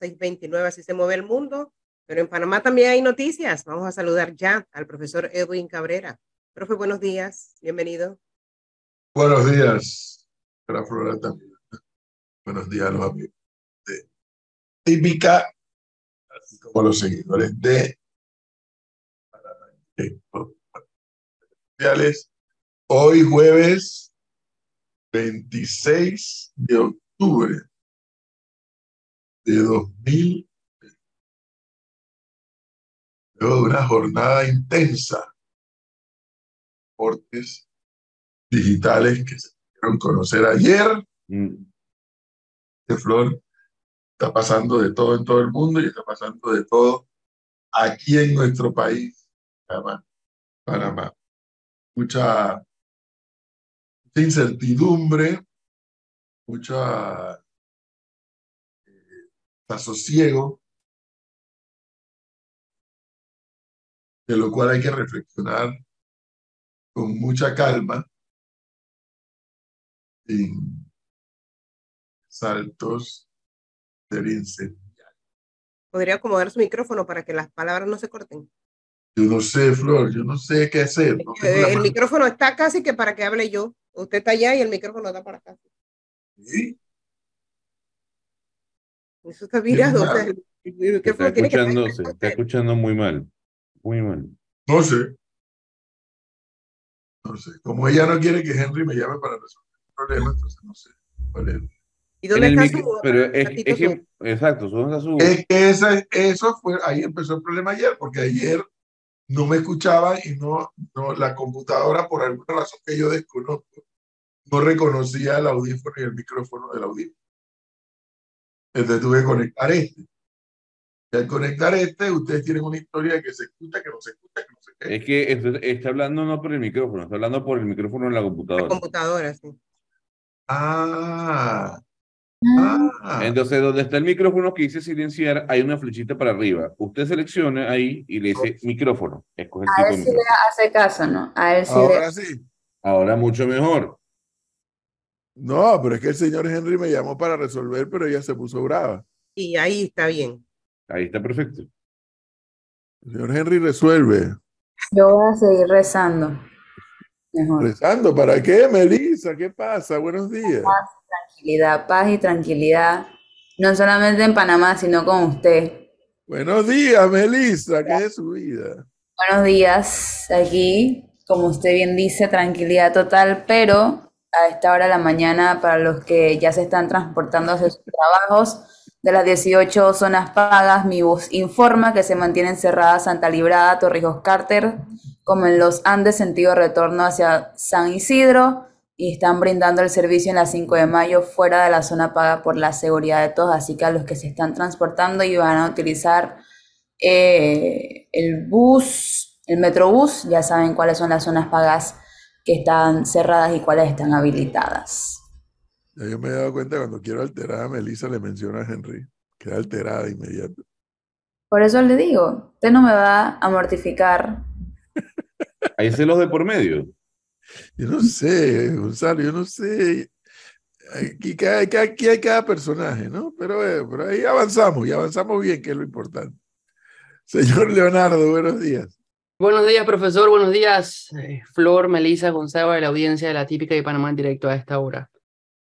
629, así se mueve el mundo. Pero en Panamá también hay noticias. Vamos a saludar ya al profesor Edwin Cabrera. Profe, buenos días. Bienvenido. Buenos días, Flora también. Buenos días a los amigos Típica, así como los seguidores de Hoy jueves 26 de octubre de 2000, luego de una jornada intensa, deportes digitales que se pudieron conocer ayer. Mm. De Flor está pasando de todo en todo el mundo y está pasando de todo aquí en nuestro país, Panamá. Panamá. Mucha, mucha incertidumbre, mucha sosiego, de lo cual hay que reflexionar con mucha calma en saltos del incendiario. ¿Podría acomodar su micrófono para que las palabras no se corten? Yo no sé, Flor, yo no sé qué hacer. el micrófono está casi que para que hable yo. Usted está allá y el micrófono está para acá. ¿Sí? Eso está virado. O sea, está, escuchando, se está escuchando muy mal. Muy mal. No sé. No sé. Como ella no quiere que Henry me llame para resolver el problema, entonces no sé cuál es. ¿Y dónde está su Pero es, es que, exacto, ¿dónde está su Es que esa, eso fue, ahí empezó el problema ayer, porque ayer no me escuchaban y no, no, la computadora, por alguna razón que yo desconozco, no reconocía el audífono y el micrófono del audífono. Entonces tuve que conectar este. Y al conectar este, ustedes tienen una historia de que se escucha, que no se escucha, que no se escucha. Es que está hablando no por el micrófono, está hablando por el micrófono en la computadora. La computadora, sí. Ah. Ah. Entonces, donde está el micrófono que dice silenciar, hay una flechita para arriba. Usted selecciona ahí y le dice micrófono. Escoge el a él sí le hace caso, ¿no? A él sí Ahora sí. Ahora mucho mejor. No, pero es que el señor Henry me llamó para resolver, pero ella se puso brava. Y ahí está bien. Ahí está perfecto. El señor Henry resuelve. Yo voy a seguir rezando. ¿Rezando para qué, Melissa? ¿Qué pasa? Buenos días. Paz y tranquilidad, paz y tranquilidad. No solamente en Panamá, sino con usted. Buenos días, Melissa. ¿Qué es su vida? Buenos días. Aquí, como usted bien dice, tranquilidad total, pero a esta hora de la mañana para los que ya se están transportando hacia sus trabajos. De las 18 zonas pagas, mi bus informa que se mantienen cerradas Santa Librada, Torrijos Carter, como en los Andes, sentido retorno hacia San Isidro, y están brindando el servicio en la 5 de mayo fuera de la zona paga por la seguridad de todos. Así que a los que se están transportando y van a utilizar eh, el bus, el metrobús, ya saben cuáles son las zonas pagas que están cerradas y cuáles están habilitadas. Ya yo me he dado cuenta cuando quiero alterar a Melissa le menciona a Henry. Queda alterada de inmediato. Por eso le digo, usted no me va a mortificar. Hay celos de por medio. Yo no sé, Gonzalo, yo no sé. Aquí, aquí hay cada personaje, ¿no? Pero, eh, pero ahí avanzamos y avanzamos bien, que es lo importante. Señor Leonardo, buenos días. Buenos días, profesor. Buenos días, eh, Flor, Melisa, Gonzalo, de la audiencia de la típica de Panamá en directo a esta hora.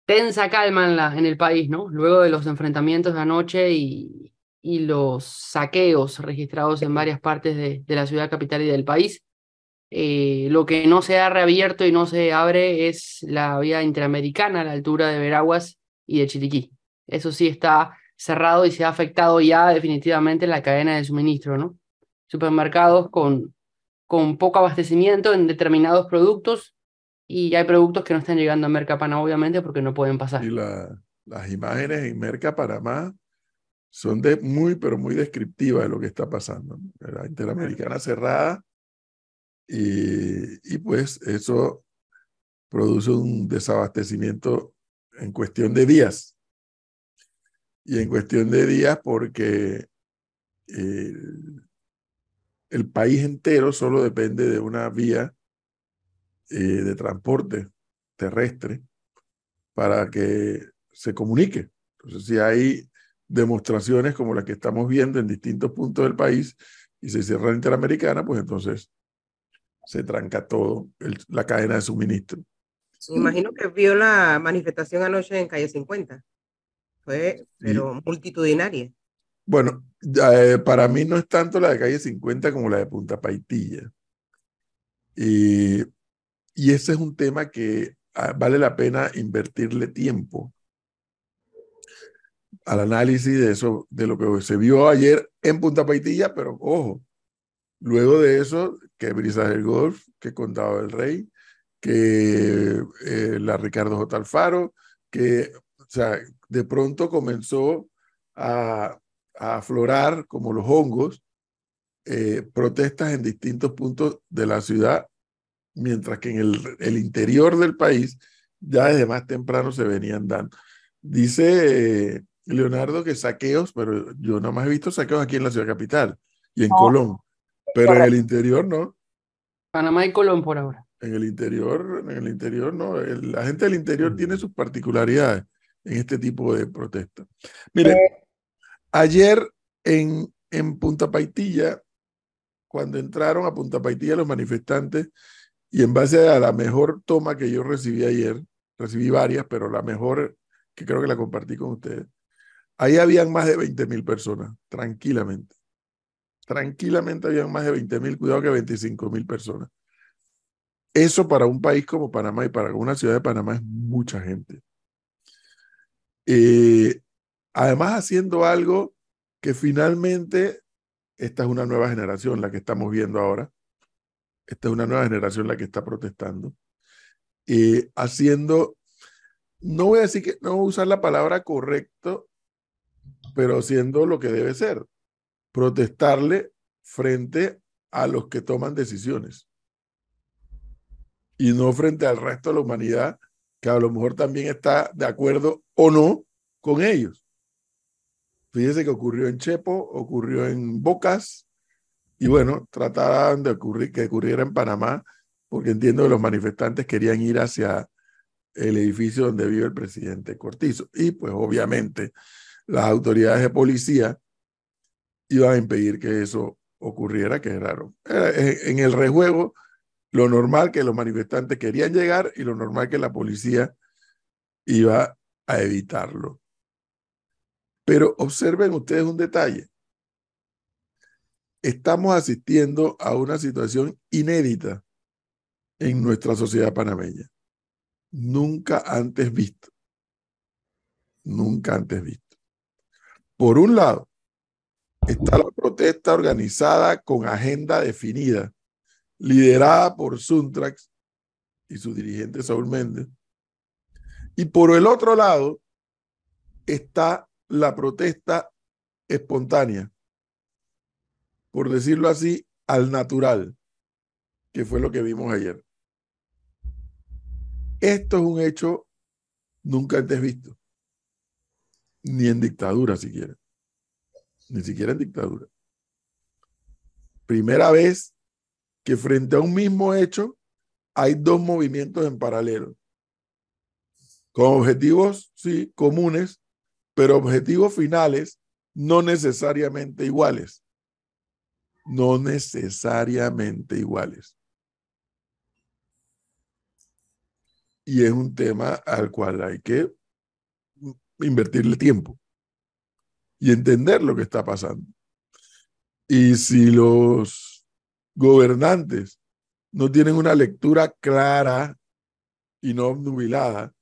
Tensa calma en, el país, ¿no? Luego de los enfrentamientos de anoche y, y los saqueos registrados en varias partes de, de la ciudad capital y del país. Eh, lo que no se ha reabierto y no se abre es la vía interamericana a la altura de Veraguas y de Chiriquí. Eso sí está cerrado y se ha afectado ya definitivamente la cadena de suministro, ¿no? Supermercados con con poco abastecimiento en determinados productos y hay productos que no están llegando a Merca obviamente porque no pueden pasar. Y las imágenes en Merca Panamá son de muy, pero muy descriptivas de lo que está pasando. La Interamericana cerrada y, y pues eso produce un desabastecimiento en cuestión de días. Y en cuestión de días porque el país entero solo depende de una vía eh, de transporte terrestre para que se comunique. Entonces, si hay demostraciones como las que estamos viendo en distintos puntos del país y se cierra la interamericana, pues entonces se tranca todo la cadena de suministro. imagino que vio la manifestación anoche en calle 50. Fue, pero multitudinaria. Bueno, eh, para mí no es tanto la de calle 50 como la de Punta Paitilla. Y, y ese es un tema que ah, vale la pena invertirle tiempo al análisis de eso, de lo que se vio ayer en Punta Paitilla, pero ojo, luego de eso, que Brisa del Golf, que Condado del Rey, que eh, la Ricardo J. Alfaro, que, o sea, de pronto comenzó a, aflorar como los hongos eh, protestas en distintos puntos de la ciudad, mientras que en el, el, interior del país ya desde más temprano se venían dando. Dice Leonardo que saqueos, pero yo nada más he visto saqueos aquí en la ciudad capital y en Colón, pero en el interior no. Panamá y Colón por ahora. En el interior, en el interior no. la gente del interior tiene sus particularidades en este tipo de protestas. Mire, eh. Ayer en, en Punta Paitilla, cuando entraron a Punta Paitilla los manifestantes, y en base a la mejor toma que yo recibí ayer, recibí varias, pero la mejor que creo que la compartí con ustedes, Ahí habían más de 20 mil personas, tranquilamente. Tranquilamente habían más de 20 mil, cuidado que 25 mil personas. Eso para un país como Panamá y para una ciudad de Panamá es mucha gente. Eh, además, haciendo algo que finalmente, esta es una nueva generación, la que estamos viendo ahora. Esta es una nueva generación la que está protestando. Eh, haciendo, no voy a decir que, no voy a usar la palabra correcto, pero siendo lo que debe ser, protestarle frente a los que toman decisiones y no frente al resto de la humanidad que a lo mejor también está de acuerdo o no con ellos. Fíjese que ocurrió en Chepo, ocurrió en Bocas y bueno, trataban de que ocurriera en Panamá porque entiendo que los manifestantes querían ir hacia el edificio donde vive el presidente Cortizo. Y pues obviamente las autoridades de policía iban a impedir que eso ocurriera, que es raro. En el rejuego, lo normal que los manifestantes querían llegar y lo normal que la policía iba a evitarlo. Pero observen ustedes un detalle. Estamos asistiendo a una situación inédita en nuestra sociedad panameña. Nunca antes visto. Nunca antes visto. Por un lado, está la protesta organizada con agenda definida, liderada por Suntrax y su dirigente Saúl Méndez. Y por el otro lado, está la protesta espontánea, por decirlo así, al natural, que fue lo que vimos ayer. Esto es un hecho nunca antes visto ni en dictadura siquiera. Ni siquiera en dictadura. Primera vez que frente a un mismo hecho hay dos movimientos en paralelo. Con objetivos, sí, comunes, pero objetivos finales no necesariamente iguales. No necesariamente iguales. Y es un tema al cual hay que invertirle tiempo y entender lo que está pasando. Y si los gobernantes no tienen una lectura clara y no obnubilada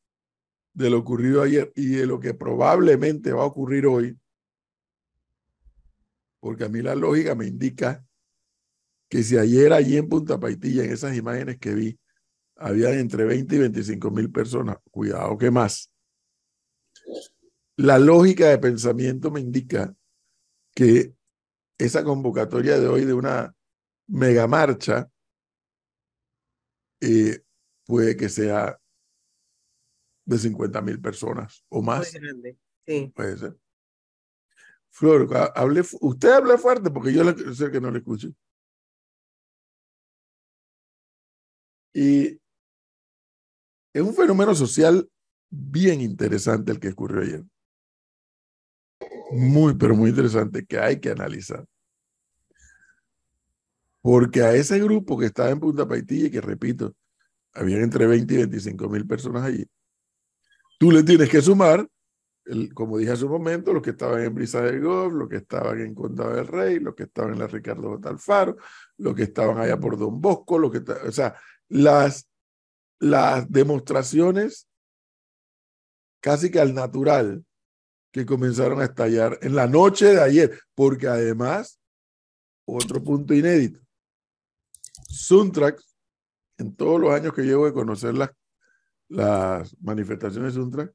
de lo ocurrido ayer y de lo que probablemente va a ocurrir hoy, porque a mí la lógica me indica que si ayer allí en Punta Paitilla, en esas imágenes que vi, había entre 20 y 25 mil personas, cuidado que más, la lógica de pensamiento me indica que esa convocatoria de hoy de una megamarcha eh, puede que sea de 50 mil personas o más. Sí. Puede ser. Flor, hable, usted habla fuerte porque yo sé que no le escucho. Y es un fenómeno social bien interesante el que ocurrió ayer muy, pero muy interesante que hay que analizar. Porque a ese grupo que estaba en Punta Paitilla, y que repito, habían entre 20 y 25 mil personas allí, tú le tienes que sumar, como dije hace un momento, los que estaban en Brisa del Golf, los que estaban en Condado del Rey, los que estaban en la Ricardo J. Los que estaban allá por Don Bosco, los que, o sea, las, las demostraciones casi que al natural que comenzaron a estallar en la noche de ayer, porque además, otro punto inédito, Suntrax, en todos los años que llevo de conocer las, las manifestaciones de Suntrax,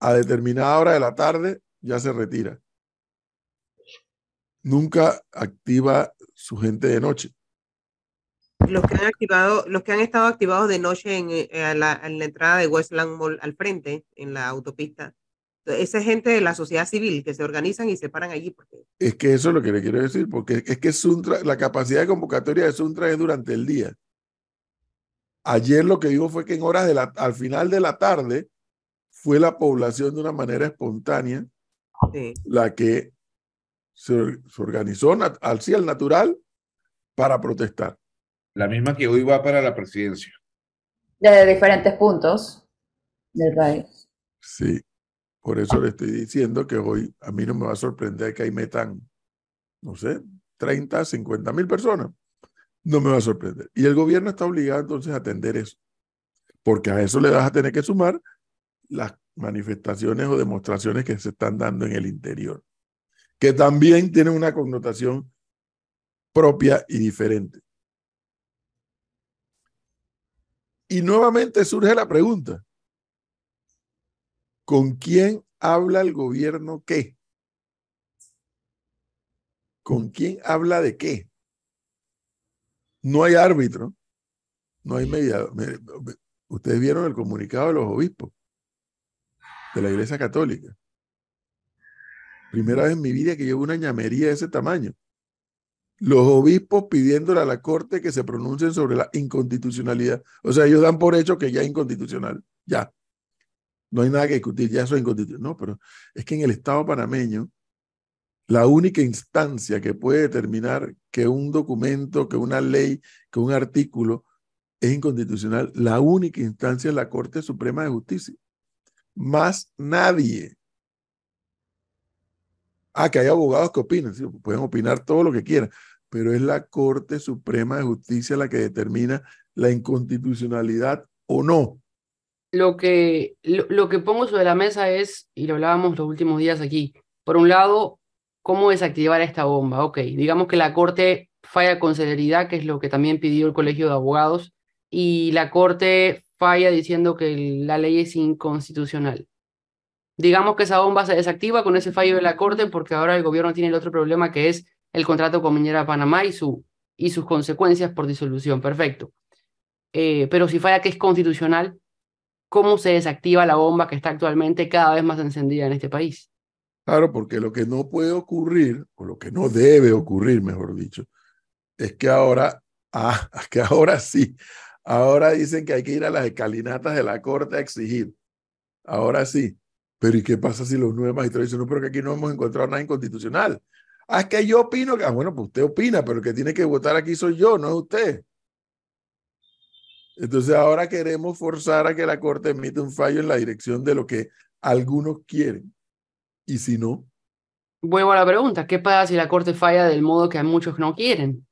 a determinada hora de la tarde ya se retira. Nunca activa su gente de noche. Los que han activado, los que han estado activados de noche en, eh, la, en la entrada de Westland Mall al frente, en la autopista, esa gente de la sociedad civil que se organizan y se paran allí. Porque... Es que eso es lo que le quiero decir, porque es que Suntra, la capacidad de convocatoria de Suntra es durante el día. Ayer lo que dijo fue que en horas de la, al final de la tarde fue la población de una manera espontánea la que se, organizó al al natural para protestar. La misma que hoy va para la presidencia. Desde diferentes puntos del país. Sí. Por eso le estoy diciendo que hoy a mí no me va a sorprender que ahí metan, no sé, 30, 50 mil personas. No me va a sorprender. Y el gobierno está obligado entonces a atender eso. Porque a eso le vas a tener que sumar las manifestaciones o demostraciones que se están dando en el interior, que también tienen una connotación propia y diferente. Y nuevamente surge la pregunta, ¿Con quién habla el gobierno qué? ¿Con quién habla de qué? No hay árbitro, no hay mediador. Ustedes vieron el comunicado de los obispos de la Iglesia Católica. Primera vez en mi vida que llevo una ñamería de ese tamaño. Los obispos pidiéndole a la Corte que se pronuncien sobre la inconstitucionalidad. O sea, ellos dan por hecho que ya es inconstitucional. Ya no hay nada que discutir, ya eso es inconstitucional. No, pero es que en el Estado panameño, la única instancia que puede determinar que un documento, que una ley, que un artículo es inconstitucional, la única instancia es la Corte Suprema de Justicia. Más nadie. Ah, que hay abogados que opinan, sí, pueden opinar todo lo que quieran, pero es la Corte Suprema de Justicia la que determina la inconstitucionalidad o no lo que, lo, que pongo sobre la mesa es, y lo hablábamos los últimos días aquí, por un lado, cómo desactivar esta bomba. Ok, digamos que la Corte falla con celeridad, que es lo que también pidió el Colegio de Abogados, y la Corte falla diciendo que la ley es inconstitucional. Digamos que esa bomba se desactiva con ese fallo de la Corte porque ahora el gobierno tiene el otro problema que es el contrato con Minera Panamá y, su, y sus consecuencias por disolución. Perfecto. Eh, pero si falla que es constitucional, cómo se desactiva la bomba que está actualmente cada vez más encendida en este país. Claro, porque lo que no puede ocurrir, o lo que no debe ocurrir, mejor dicho, es que ahora, ah, que ahora sí, ahora dicen que hay que ir a las escalinatas de la corte a exigir. Ahora sí. Pero ¿y qué pasa si los nuevos magistrados dicen, no, pero que aquí no hemos encontrado nada inconstitucional? Ah, es que yo opino que, ah, bueno, pues usted opina, pero el que tiene que votar aquí soy yo, no es usted. Entonces ahora queremos forzar a que la Corte emita un fallo en la dirección de lo que algunos quieren. Y si no. Vuelvo a la pregunta, ¿qué pasa si la Corte falla del modo que a muchos no quieren?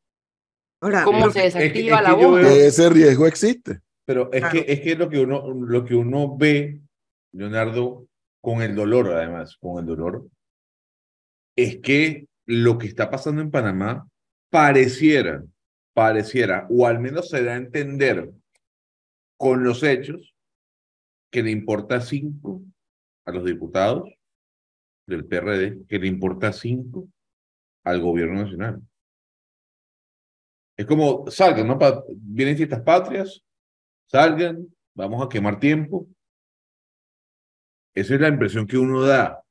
¿Cómo se desactiva la bomba? Ese riesgo existe. Pero es que es que lo que uno lo que uno ve, Leonardo, con el dolor además, con el dolor, es que lo que está pasando en Panamá pareciera, pareciera, o al menos se da a entender con los hechos que le importa cinco a los diputados del PRD, que le importa cinco al gobierno nacional. Es como, salgan, ¿no? vienen fiestas patrias, salgan, vamos a quemar tiempo. Esa es la impresión que uno da,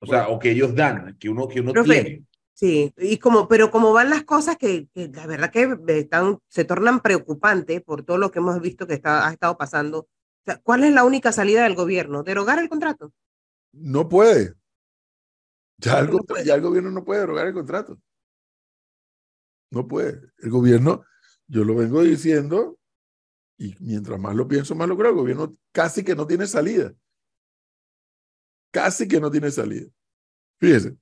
o sea, o que ellos dan, que uno, que uno tiene. Sí, y como, pero como van las cosas que, la verdad que están, se tornan preocupantes por todo lo que hemos visto que está, ha estado pasando. ¿Cuál es la única salida del gobierno? ¿Derogar el contrato? No puede. Ya el, el gobierno no puede derogar el contrato. No puede. El gobierno, yo lo vengo diciendo, y mientras más lo pienso, más lo creo. El gobierno casi que no tiene salida. Casi que no tiene salida. Fíjese.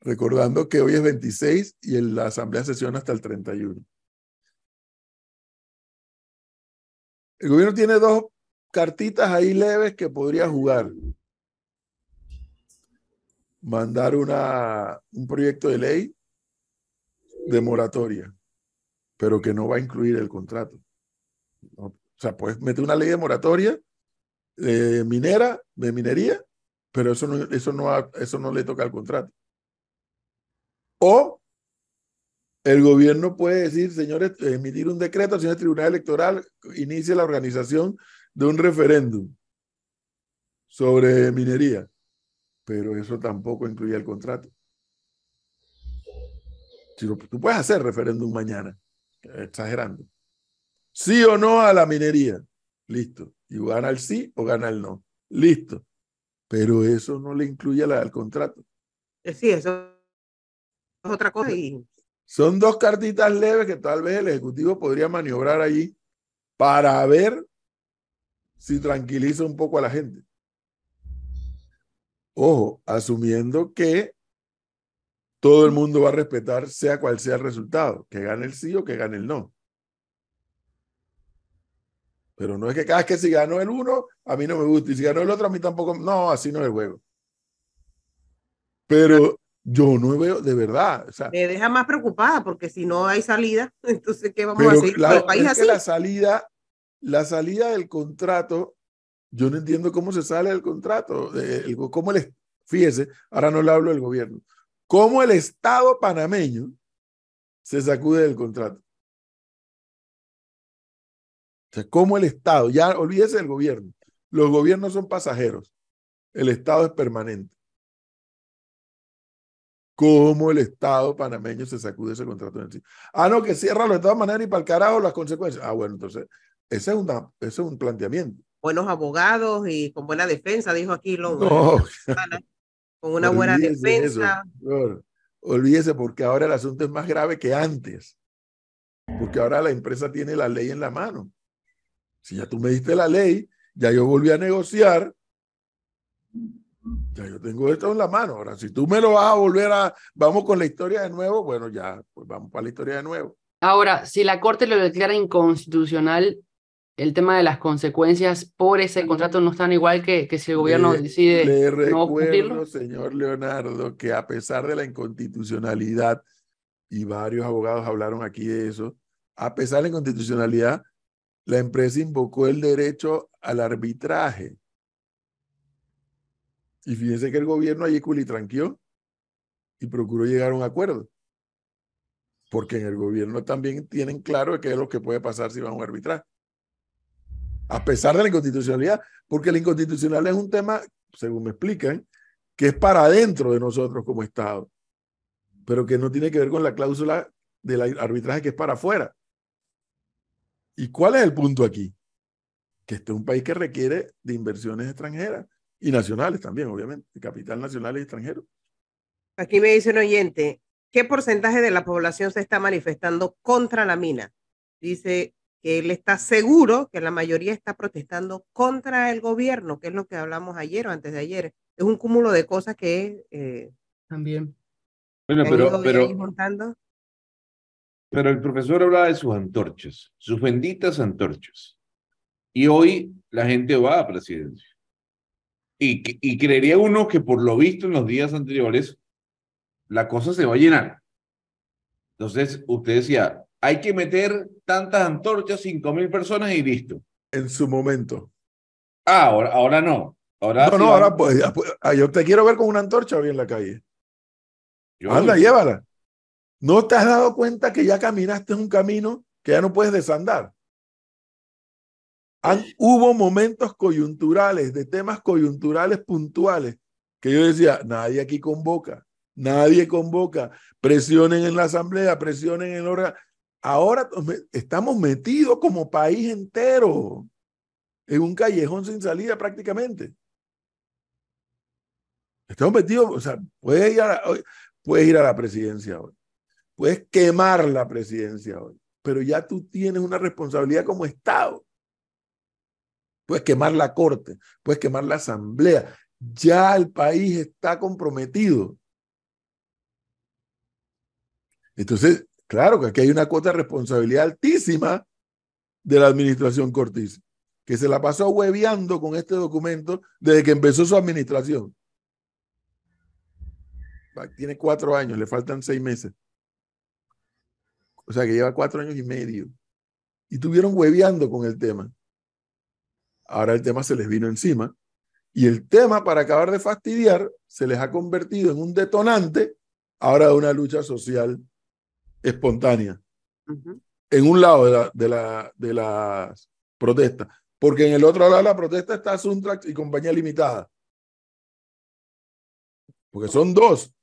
Recordando que hoy es 26 y la asamblea sesiona hasta el 31. El gobierno tiene dos cartitas ahí leves que podría jugar. Mandar una, un proyecto de ley de moratoria, pero que no va a incluir el contrato. O sea, puedes meter una ley de moratoria minera, de minería, pero eso no, eso no, eso no le toca al contrato. O el gobierno puede decir, señores, emitir un decreto, señor Tribunal Electoral, inicie la organización de un referéndum sobre minería, pero eso tampoco incluye el contrato. Si tú puedes hacer referéndum mañana, exagerando. Sí o no a la minería, listo. Y gana el sí o gana el no, listo. Pero eso no le incluye al contrato. Eh, sí, eso es otra cosa. Y... Son dos cartitas leves que tal vez el Ejecutivo podría maniobrar allí para ver si tranquiliza un poco a la gente. Ojo, asumiendo que todo el mundo va a respetar sea cual sea el resultado, que gane el sí o que gane el no. Pero no es que cada vez que si ganó el uno, a mí no me gusta, y si ganó el otro, a mí tampoco. No, así no es el juego. Pero yo no veo, de verdad. O sea, me deja más preocupada porque si no hay salida, entonces ¿qué vamos a hacer? La, país así? la salida la salida del contrato, yo no entiendo cómo se sale del contrato, cómo el, fíjese, ahora no le hablo del gobierno, cómo el Estado panameño se sacude del contrato. O sea, cómo el Estado, ya olvídese del gobierno, los gobiernos son pasajeros, el Estado es permanente. ¿Cómo el Estado panameño se sacude ese contrato Ah, no, que cierra de todas maneras y para el carajo las consecuencias. Ah, bueno, entonces ese es, una, es un planteamiento. Buenos abogados y con buena defensa, dijo aquí Longo. con una buena defensa. olvídese, porque ahora el asunto es más grave que antes. Porque ahora la empresa tiene la ley en la mano. Si ya tú me diste la ley, ya yo volví a negociar, ya yo tengo esto en la mano. Ahora, si tú me lo vas a volver a, vamos con la historia de nuevo, bueno, ya, pues vamos para la historia de nuevo. Ahora, si la Corte lo declara inconstitucional, el tema de las consecuencias por ese contrato no están igual que, que si el gobierno decide le recuerdo, señor Leonardo, que a pesar de la inconstitucionalidad, y varios abogados hablaron aquí de eso, a pesar de la inconstitucionalidad, la empresa invocó el derecho al arbitraje. Y fíjense que el gobierno allí culitranqueó y procuró llegar a un acuerdo. Porque en el gobierno también tienen claro qué es lo que puede pasar si va a un arbitraje a pesar de la inconstitucionalidad, porque la inconstitucionalidad es un tema, según me explican, que es para adentro de nosotros como Estado, pero que no tiene que ver con la cláusula del arbitraje que es para afuera. ¿Y cuál es el punto aquí? Que este es un país que requiere de inversiones extranjeras y nacionales también, obviamente, de capital nacional y extranjero. Aquí me dice un oyente, ¿qué porcentaje de la población se está manifestando contra la mina? Dice que él está seguro que la mayoría está protestando contra el gobierno, que es lo que hablamos ayer o antes de ayer. Es un cúmulo de cosas que eh, también. Bueno, pero, pero, pero el profesor hablaba de sus antorchas, sus benditas antorchas. Y hoy la gente va a presidencia. Y, y creería uno que por lo visto en los días anteriores, la cosa se va a llenar. Entonces, usted decía, hay que meter tantas antorchas, cinco mil personas y listo. En su momento. Ah, ahora, ahora no. Ahora no, no, ahora pues, pues ah, yo te quiero ver con una antorcha hoy en la calle. Anda, llévala. ¿No te has dado cuenta que ya caminaste un camino que ya no puedes desandar? hubo momentos coyunturales, de temas coyunturales puntuales, que yo decía, nadie aquí convoca, nadie convoca, presionen en la asamblea, presionen en el órgano. Ahora estamos metidos como país entero en un callejón sin salida prácticamente. Estamos metidos, o sea, puedes ir a la, presidencia hoy, puedes quemar la presidencia hoy, pero ya tú tienes una responsabilidad como Estado. Puedes quemar la corte, puedes quemar la asamblea. Ya el país está comprometido. Entonces, claro que aquí hay una cuota de responsabilidad altísima de la administración Cortés, que se la pasó hueveando con este documento desde que empezó su administración. Tiene cuatro años, le faltan seis meses. O sea que lleva cuatro años y medio. Y tuvieron hueveando con el tema. Ahora el tema se les vino encima. Y el tema, para acabar de fastidiar, se les ha convertido en un detonante ahora de una lucha social espontánea. En un lado de, la, de, la, de las protestas. Porque en el otro lado de la protesta está Suntrax y compañía limitada. Porque son dos.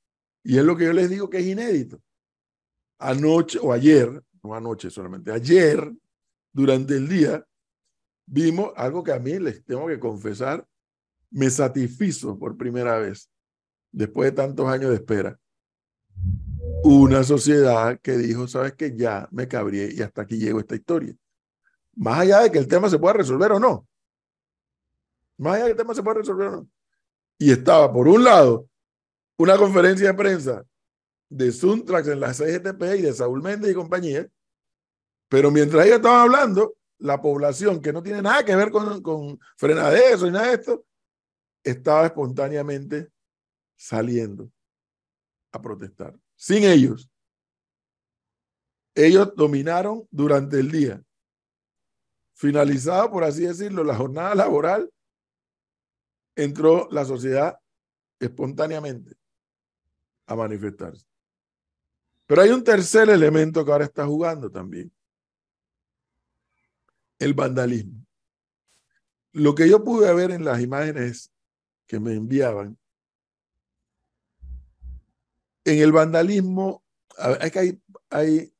Y es lo que yo les digo que es inédito. Anoche o ayer, no anoche solamente, ayer, durante el día, vimos algo que a mí les tengo que confesar, me satisfizo por primera vez, después de tantos años de espera. Una sociedad que dijo, sabes que ya me cabré y hasta aquí llegó esta historia. Más allá de que el tema se pueda resolver o no. Más allá de que el tema se pueda resolver o no. Y estaba, por un lado, una conferencia de prensa de Suntrax en la CGTP y de Saúl Méndez y compañía, pero mientras ellos estaban hablando, la población que no tiene nada que ver con, con frenaderos y nada de esto, estaba espontáneamente saliendo a protestar. Sin ellos. Ellos dominaron durante el día. Finalizado, por así decirlo, la jornada laboral, entró la sociedad espontáneamente a manifestarse. Pero hay un tercer elemento que ahora está jugando también. El vandalismo. Lo que yo pude ver en las imágenes que me enviaban, en el vandalismo, hay que hay, hay,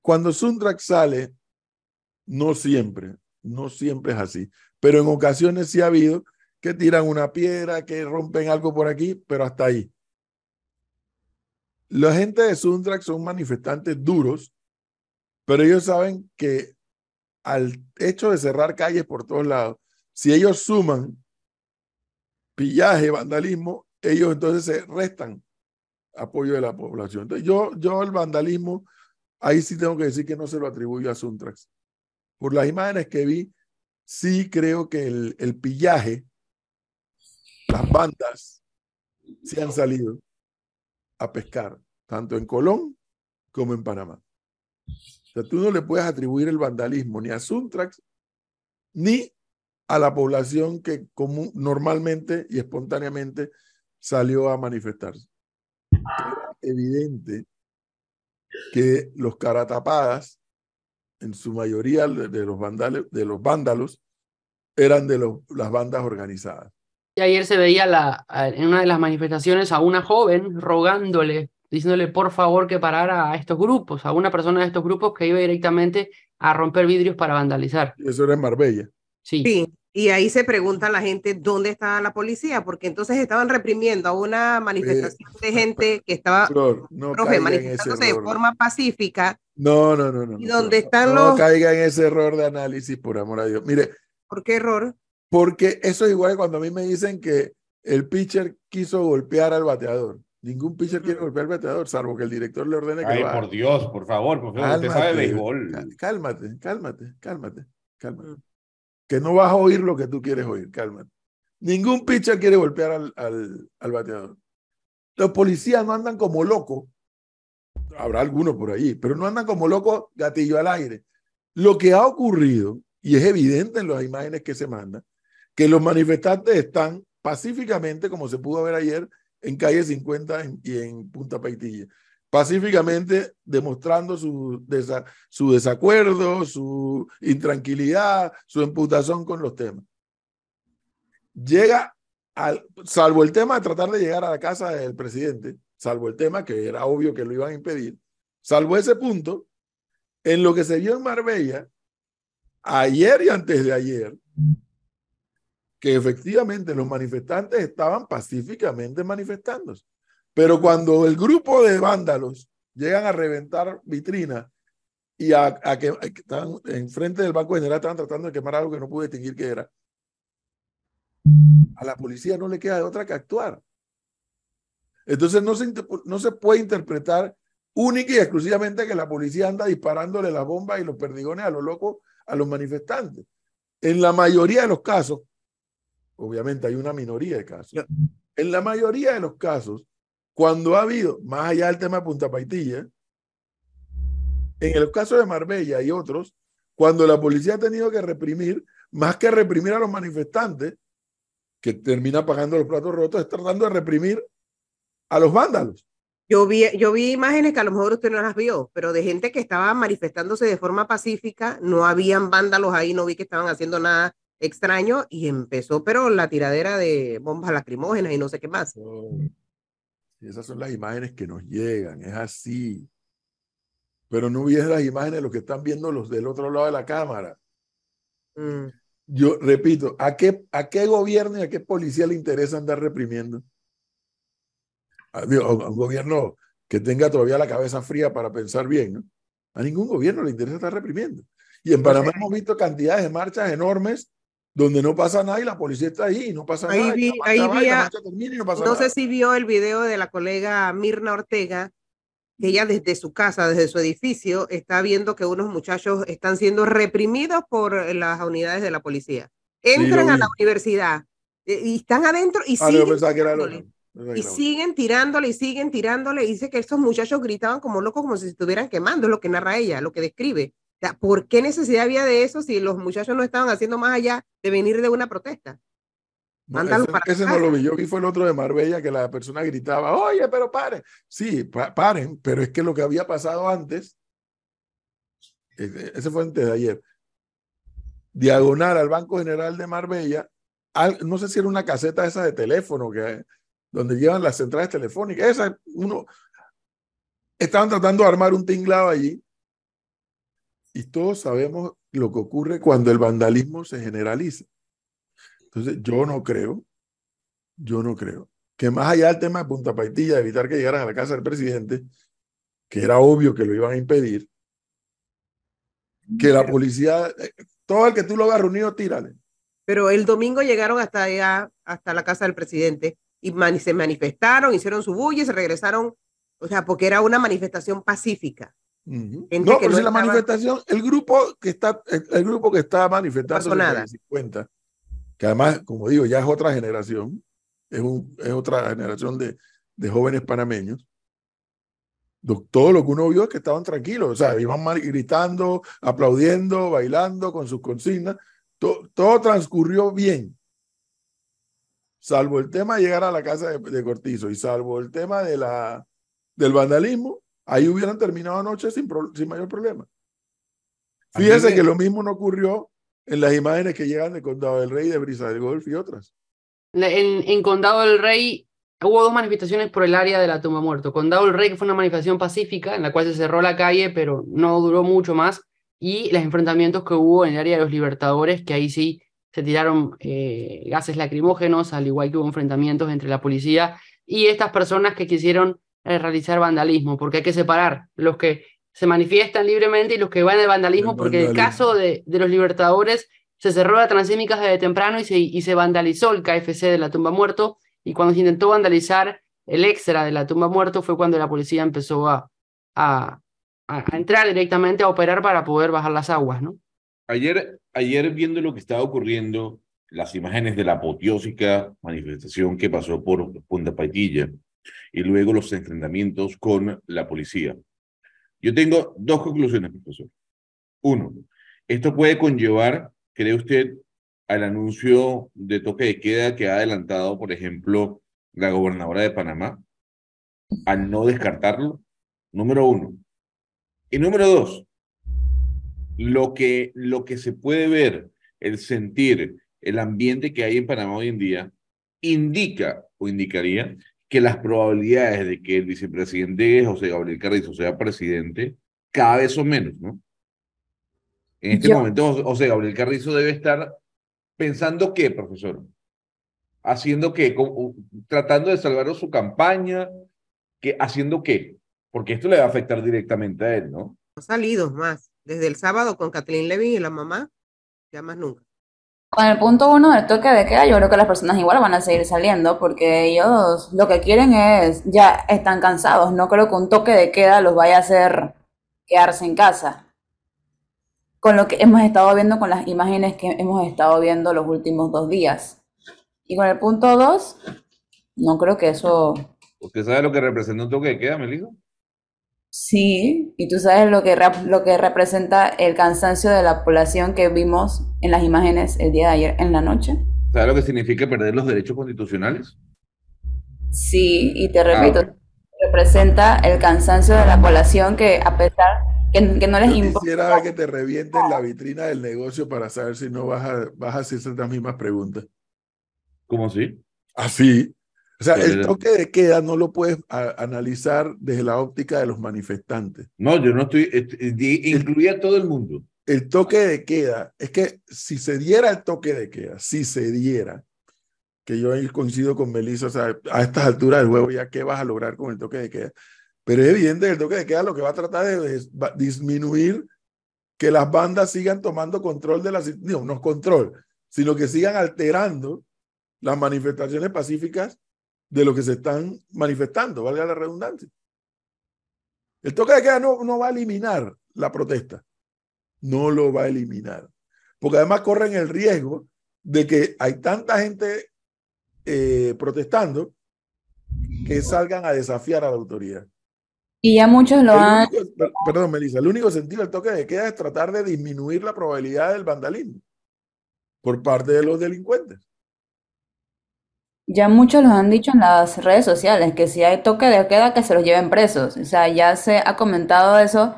cuando Sundrax sale, no siempre, no siempre es así, pero en ocasiones sí ha habido que tiran una piedra, que rompen algo por aquí, pero hasta ahí. La gente de Sundrax son manifestantes duros, pero ellos saben que al hecho de cerrar calles por todos lados, si ellos suman pillaje, vandalismo, ellos entonces se restan apoyo de la población. Entonces yo, yo el vandalismo, ahí sí tengo que decir que no se lo atribuyo a Suntrax. Por las imágenes que vi, sí creo que el, el pillaje las bandas se han salido a pescar, tanto en Colón como en Panamá. O sea, tú no le puedes atribuir el vandalismo ni a Suntrax ni a la población que común, normalmente y espontáneamente salió a manifestarse. Era evidente que los caratapadas, en su mayoría de los, vandales, de los vándalos, eran de los, las bandas organizadas. Y ayer se veía la, en una de las manifestaciones a una joven rogándole, diciéndole por favor que parara a estos grupos, a una persona de estos grupos que iba directamente a romper vidrios para vandalizar. Eso era en Marbella. Sí. sí. Y ahí se pregunta la gente dónde estaba la policía, porque entonces estaban reprimiendo a una manifestación de gente que estaba no manifestándose de forma pacífica. No, no, no, no. Y donde están los. No caiga en ese error de análisis, por amor a Dios. Mire. ¿Por qué error? Porque eso es igual que cuando a mí me dicen que el pitcher quiso golpear al bateador. Ningún pitcher quiere golpear al bateador, salvo que el director le ordene que Ay, por Dios, por favor, por favor, usted sabe béisbol. Cálmate, cálmate, cálmate, cálmate. Que no vas a oír lo que tú quieres oír, cálmate. Ningún pitcher quiere golpear al, al, bateador. Los policías no andan como locos. Habrá algunos por ahí, pero no andan como locos gatillo al aire. Lo que ha ocurrido, y es evidente en las imágenes que se mandan, que los manifestantes están pacíficamente, como se pudo ver ayer, en calle 50 y en Punta Paitilla, pacíficamente demostrando su, su desacuerdo, su intranquilidad, su emputación con los temas. Llega al, salvo el tema de tratar de llegar a la casa del presidente, salvo el tema que era obvio que lo iban a impedir, salvo ese punto, en lo que se vio en Marbella, ayer y antes de ayer, que efectivamente los manifestantes estaban pacíficamente manifestándose. Pero cuando el grupo de vándalos llegan a reventar vitrinas y a, que, están enfrente del Banco General estaban tratando de quemar algo que no pude distinguir qué era, a la policía no le queda de otra que actuar. Entonces no se, no se puede interpretar única y exclusivamente que la policía anda disparándole las bombas y los perdigones a los locos, a los manifestantes. En la mayoría de los casos, obviamente hay una minoría de casos, en la mayoría de los casos, cuando ha habido, más allá del tema de Punta Paitilla, en el caso de Marbella y otros, cuando la policía ha tenido que reprimir, más que reprimir a los manifestantes, que termina pagando los platos rotos, está tratando de reprimir a los vándalos. Yo vi, yo vi imágenes que a lo mejor usted no las vio, pero de gente que estaba manifestándose de forma pacífica, no habían vándalos ahí, no vi que estaban haciendo nada extraño y empezó, pero la tiradera de bombas lacrimógenas y no sé qué más. Oh, esas son las imágenes que nos llegan, es así. Pero no vi las imágenes de lo que están viendo los del otro lado de la cámara. Mm. Yo repito, ¿a qué, ¿a qué gobierno y a qué policía le interesa andar reprimiendo? a, un gobierno que tenga todavía la cabeza fría para pensar bien, ¿no? A ningún gobierno le interesa estar reprimiendo. Y en Panamá hemos visto cantidades de marchas enormes donde no pasa nada y la policía está ahí y no pasa nada. ahí no, sé si vio el video de la colega Mirna Ortega, que ella desde su casa, desde su edificio, está viendo que unos muchachos están siendo reprimidos por las unidades de la policía. Entran a la universidad eh, y están adentro y ah, siguen y siguen tirándole y siguen tirándole. Y dice que estos muchachos gritaban como locos, como si se estuvieran quemando, es lo que narra ella, lo que describe. ¿Por qué necesidad había de eso si los muchachos no estaban haciendo más allá de venir de una protesta? Mándalo para ese no lo vi. Yo vi fue el otro de Marbella que la persona gritaba, oye, pero paren. Sí, paren, pero es que lo que había pasado antes, ese fue antes de ayer, diagonal al Banco General de Marbella, no sé si era una caseta esa de teléfono que donde llevan las centrales telefónicas. Esa, uno, estaban tratando de armar un tinglado allí. Y todos sabemos lo que ocurre cuando el vandalismo se generaliza. Entonces, yo no creo, yo no creo que más allá del tema de Punta Paitilla, de evitar que llegaran a la casa del presidente, que era obvio que lo iban a impedir, que la policía, eh, todo el que tú lo hagas reunido, tírale. Pero el domingo llegaron hasta allá, hasta la casa del presidente, y se manifestaron, hicieron su bulla y se regresaron, o sea, porque era una manifestación pacífica. No, pero si la manifestación, el grupo que está, el, grupo que está manifestando nada. 50, que además, como digo, ya es otra generación, es, un, es otra generación de, de jóvenes panameños. Todo lo que uno vio es que estaban tranquilos, o sea, iban gritando, aplaudiendo, bailando con sus consignas. todo transcurrió bien salvo el tema de llegar a la casa de, Cortizo y salvo el tema de la, del vandalismo, ahí hubieran terminado anoche sin, sin mayor problema. Fíjese que lo mismo no ocurrió en las imágenes que llegan de Condado del Rey, de Brisa del Golf y otras. En, en Condado del Rey hubo dos manifestaciones por el área de la tumba muerto. Condado del Rey, que fue una manifestación pacífica en la cual se cerró la calle, pero no duró mucho más. Y los enfrentamientos que hubo en el área de los Libertadores, que ahí sí se tiraron eh, gases lacrimógenos, al igual que hubo enfrentamientos entre la policía y estas personas que quisieron eh, realizar vandalismo, porque hay que separar los que se manifiestan libremente y los que van al vandalismo, porque en el caso de, de, los libertadores se cerró la transímica desde temprano y se, y se vandalizó el KFC de la tumba muerto, y cuando se intentó vandalizar el extra de la tumba muerto fue cuando la policía empezó a, a, a entrar directamente a operar para poder bajar las aguas, ¿no? Ayer, ayer viendo lo que estaba ocurriendo, las imágenes de la apoteósica manifestación que pasó por Punta Paitilla y luego los enfrentamientos con la policía. Yo tengo dos conclusiones, profesor. Uno, esto puede conllevar, ¿cree usted, al anuncio de toque de queda que ha adelantado, por ejemplo, la gobernadora de Panamá, al no descartarlo? Número uno. Y número dos, lo que, lo que se puede ver, el sentir, el ambiente que hay en Panamá hoy en día, indica o indicaría que las probabilidades de que el vicepresidente José Gabriel Carrizo sea presidente cada vez son menos, ¿no? En este momento, José Gabriel Carrizo debe estar ¿Pensando qué, profesor? ¿Haciendo qué? ¿Cómo- ¿Tratando de salvar su campaña? ¿Qué? ¿Haciendo qué? Porque esto le va a afectar directamente a él, ¿no? No ha salido más. Desde el sábado con Kathleen Levin y la mamá, ya más nunca. Con el punto uno del toque de queda, yo creo que las personas igual van a seguir saliendo porque ellos lo que quieren es, ya están cansados. No creo que un toque de queda los vaya a hacer quedarse en casa. Con lo que hemos estado viendo, con las imágenes que hemos estado viendo los últimos dos días. Y con el punto dos, no creo que eso ¿Usted sabe lo que representa un toque de queda, Melissa? Sí, y tú sabes lo que, lo que representa el cansancio de la población que vimos en las imágenes el día de ayer en la noche. ¿Sabe lo que significa perder los derechos constitucionales? Sí, y te repito, representa el cansancio de la población que a pesar que, que no les Yo importa. quisiera que te revienten la vitrina del negocio para saber si no vas a, vas a hacer esas mismas preguntas. ¿Cómo así? Así. O sea, el Pero- toque de queda no lo puedes analizar desde la óptica de los manifestantes. No, yo no estoy, est- di- incluía a todo el mundo. El toque de queda, es que si se diera el toque de queda, si se diera, que yo ahí coincido con Melissa, o sea, a estas alturas del juego ya qué vas a lograr con el toque de queda. Pero es evidente que el toque de queda lo que va a tratar es disminuir que las bandas sigan tomando control de la sit- no, no control, sino que sigan alterando las manifestaciones pacíficas de lo que se están manifestando, valga la redundancia. El toque de queda no, no va a eliminar la protesta, no lo va a eliminar, porque además corren el riesgo de que hay tanta gente eh, protestando que salgan a desafiar a la autoridad. Y ya muchos lo El han, único- perdón, Melissa, el único sentido del toque de queda es tratar de disminuir la probabilidad del vandalismo por parte de los delincuentes. Ya muchos los han dicho en las redes sociales, que si hay toque de queda, que se los lleven presos. O sea, ya se ha comentado eso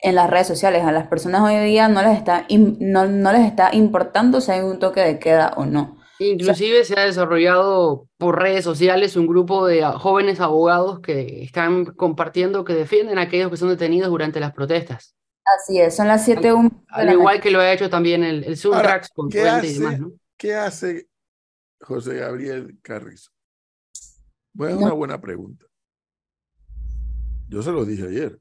en las redes sociales. A las personas hoy día no les está, no, no les está importando si hay un toque de queda o no. Inclusive se ha desarrollado por redes sociales un grupo de jóvenes abogados que están compartiendo que defienden a aquellos que son detenidos durante las protestas. Así es, son las 7 un de Al la igual que lo ha hecho también el, el con ¿qué Puente y hace? demás, ¿no? ¿Qué hace José Gabriel Carrizo? Bueno, es una buena pregunta. Yo se lo dije ayer.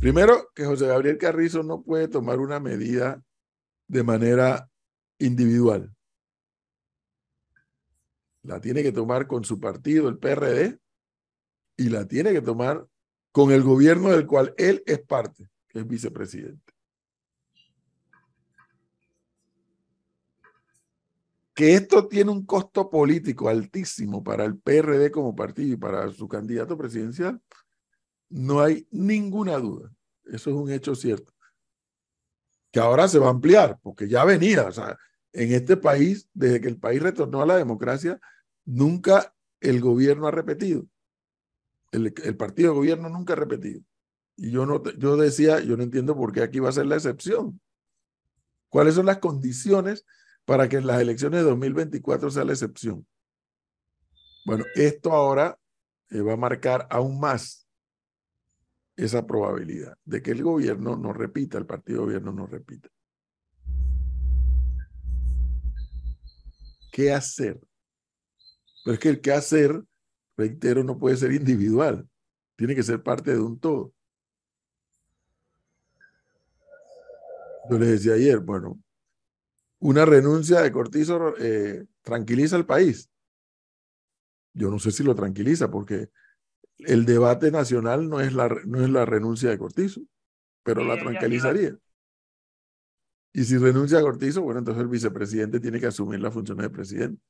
Primero, que José Gabriel Carrizo no puede tomar una medida de manera individual. La tiene que tomar con su partido, el PRD, y la tiene que tomar con el gobierno del cual él es parte, que es vicepresidente. Que esto tiene un costo político altísimo para el PRD como partido y para su candidato presidencial, no hay ninguna duda. Eso es un hecho cierto. Que ahora se va a ampliar, porque ya venía. O sea, en este país, desde que el país retornó a la democracia, nunca el gobierno ha repetido. El, el partido de gobierno nunca ha repetido. Y yo, no, yo decía, yo no entiendo por qué aquí va a ser la excepción. ¿Cuáles son las condiciones para que en las elecciones de 2024 sea la excepción? Bueno, esto ahora eh, va a marcar aún más esa probabilidad de que el gobierno no repita, el partido de gobierno no repita. ¿Qué hacer? Pero es que el qué hacer, reitero, no puede ser individual, tiene que ser parte de un todo. Yo les decía ayer, bueno, una renuncia de Cortizo eh, tranquiliza al país. Yo no sé si lo tranquiliza porque el debate nacional no es la, no es la renuncia de Cortizo, pero la tranquilizaría. Y si renuncia a Cortizo, bueno, entonces el vicepresidente tiene que asumir la función de presidente.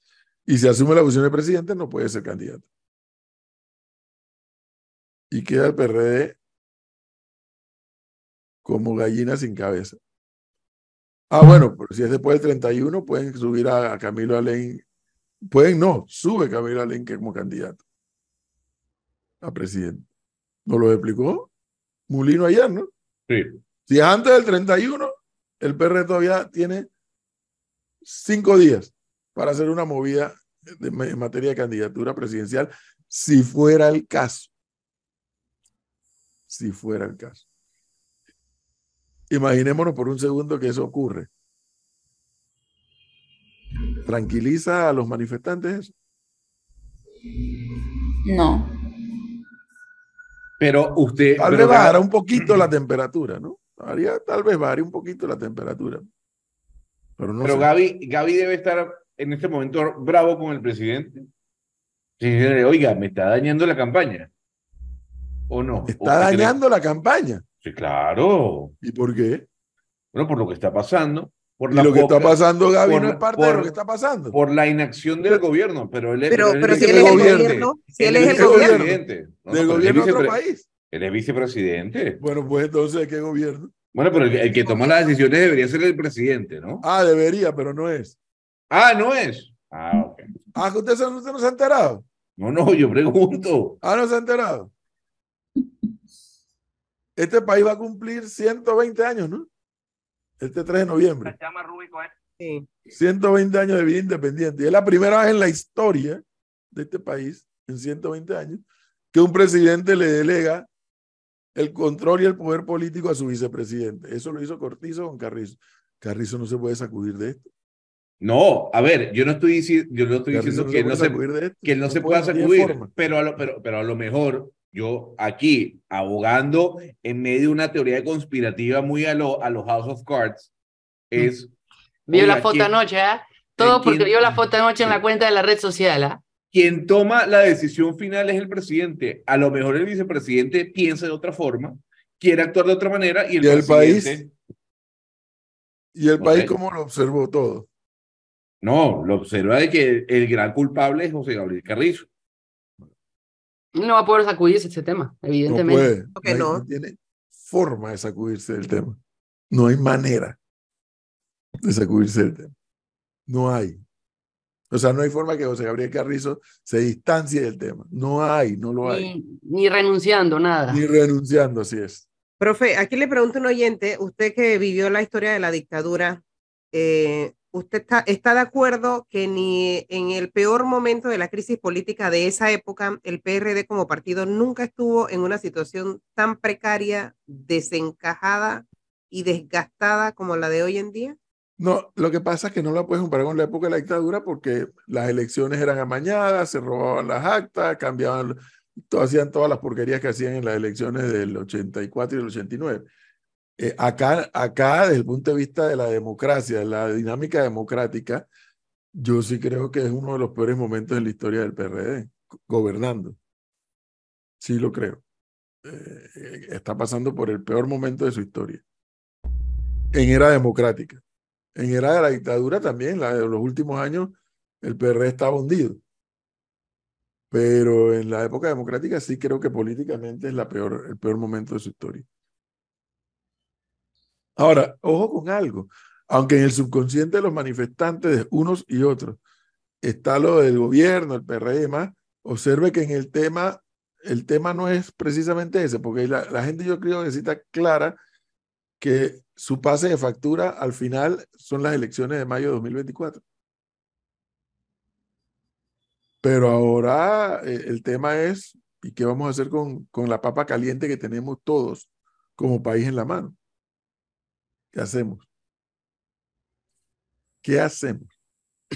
Y si asume la función de presidente, no puede ser candidato. Y queda el PRD como gallina sin cabeza. Ah, bueno, pero si es después del 31, pueden subir a, a Camilo Alén. Pueden no, sube Camilo Alén que como candidato a presidente. ¿Nos lo explicó Mulino ayer, no? Sí. Si es antes del 31, el PR todavía tiene cinco días para hacer una movida de- en materia de candidatura presidencial, si fuera el caso. Si fuera el caso. Imaginémonos por un segundo que eso ocurre. tranquiliza a los manifestantes? No. Pero usted. Tal pero vez bajará un poquito la temperatura, ¿no? Haría, tal vez bajaría un poquito la temperatura. Pero no Pero sé. Gaby, Gaby debe estar en este momento bravo con el presidente. Sí, Oiga, me está dañando la campaña. ¿O no? ¿O Está cree- dañando la campaña. Sí, claro. ¿Y por qué? Bueno, por lo que está pasando. Por Y lo que está pasando, Gaby, por no es parte de lo que está pasando. Por la inacción del gobierno, pero él, Pero, él pero es si él es el vicepresidente. gobierno, si él Él es el el gobierno. No, Del pero es gobierno de otro país. Él es vicepresidente. Bueno, pues entonces, ¿qué gobierno? Bueno, pero el, que- el que toma las decisiones debería ser el presidente, ¿no? Ah, debería, pero no es. Ah, no es. Ah, ok. Ah, que usted, usted no se ha enterado. No, no, yo pregunto. Ah, no se ha enterado. Este país va a cumplir 120 años, ¿no? Este 3 de noviembre. sí. 120 años de vida independiente. Y es la primera vez en la historia de este país, en 120 años, que un presidente le delega el control y el poder político a su vicepresidente. Eso lo hizo Cortizo con Carrizo. Carrizo no se puede sacudir de esto. No, a ver, yo no estoy, dici- yo no estoy Carrizo diciendo que puede no se, sacudir de esto. que él no se puede, pueda sacudir, pero a, lo, pero, pero a lo mejor yo aquí, abogando en medio de una teoría conspirativa muy a, lo, a los House of Cards, es... Vio la foto ¿quién- anoche, ¿ah? Todo porque vio la foto anoche en la cuenta de la red social, ¿ah? Quien toma la decisión final es el presidente. A lo mejor el vicepresidente piensa de otra forma, quiere actuar de otra manera y el, ¿Y el país? presidente... Y el país. ¿cómo lo observó todo? No, lo observa de que el gran culpable es José Gabriel Carrizo. No va a poder sacudirse ese tema, No evidentemente. puede. ¿Por qué hay- no? tiene forma de sacudirse del tema. No hay manera de sacudirse del tema. No hay. O sea, no hay forma que José Gabriel Carrizo se distancie del tema. No hay, no lo hay. Ni, ni renunciando, nada. Ni renunciando, así es. Profe, aquí le pregunto a un oyente, usted que vivió la historia de la dictadura, eh, ¿usted está, de acuerdo que ni en el peor momento de la crisis política de esa época, el PRD como partido nunca estuvo en una situación tan precaria, desencajada y desgastada como la de hoy en día? No, lo que pasa es que no la puedes comparar con la época de la dictadura porque las elecciones eran amañadas, se robaban las actas, cambiaban, hacían todas las porquerías que hacían en las elecciones del 84 y del 89. Eh, acá, acá, desde el punto de vista de la democracia, de la dinámica democrática, yo sí creo que es uno de los peores momentos en la historia del PRD, go- gobernando. Sí lo creo. Eh, está pasando por el peor momento de su historia. En era democrática. En era de la dictadura también, la de los últimos años, el PRD estaba hundido. Pero en la época democrática sí creo que políticamente es la peor, el peor momento de su historia. Ahora, ojo con algo. Aunque en el subconsciente de los manifestantes, unos y otros, está lo del gobierno, el y demás, observe que en el tema, el tema no es precisamente ese, porque la, la gente yo creo que sí está clara que su pase de factura al final son las elecciones de mayo de 2024. Pero ahora eh, el tema es, ¿y qué vamos a hacer con, con la papa caliente que tenemos todos como país en la mano? ¿Qué hacemos? ¿Qué hacemos?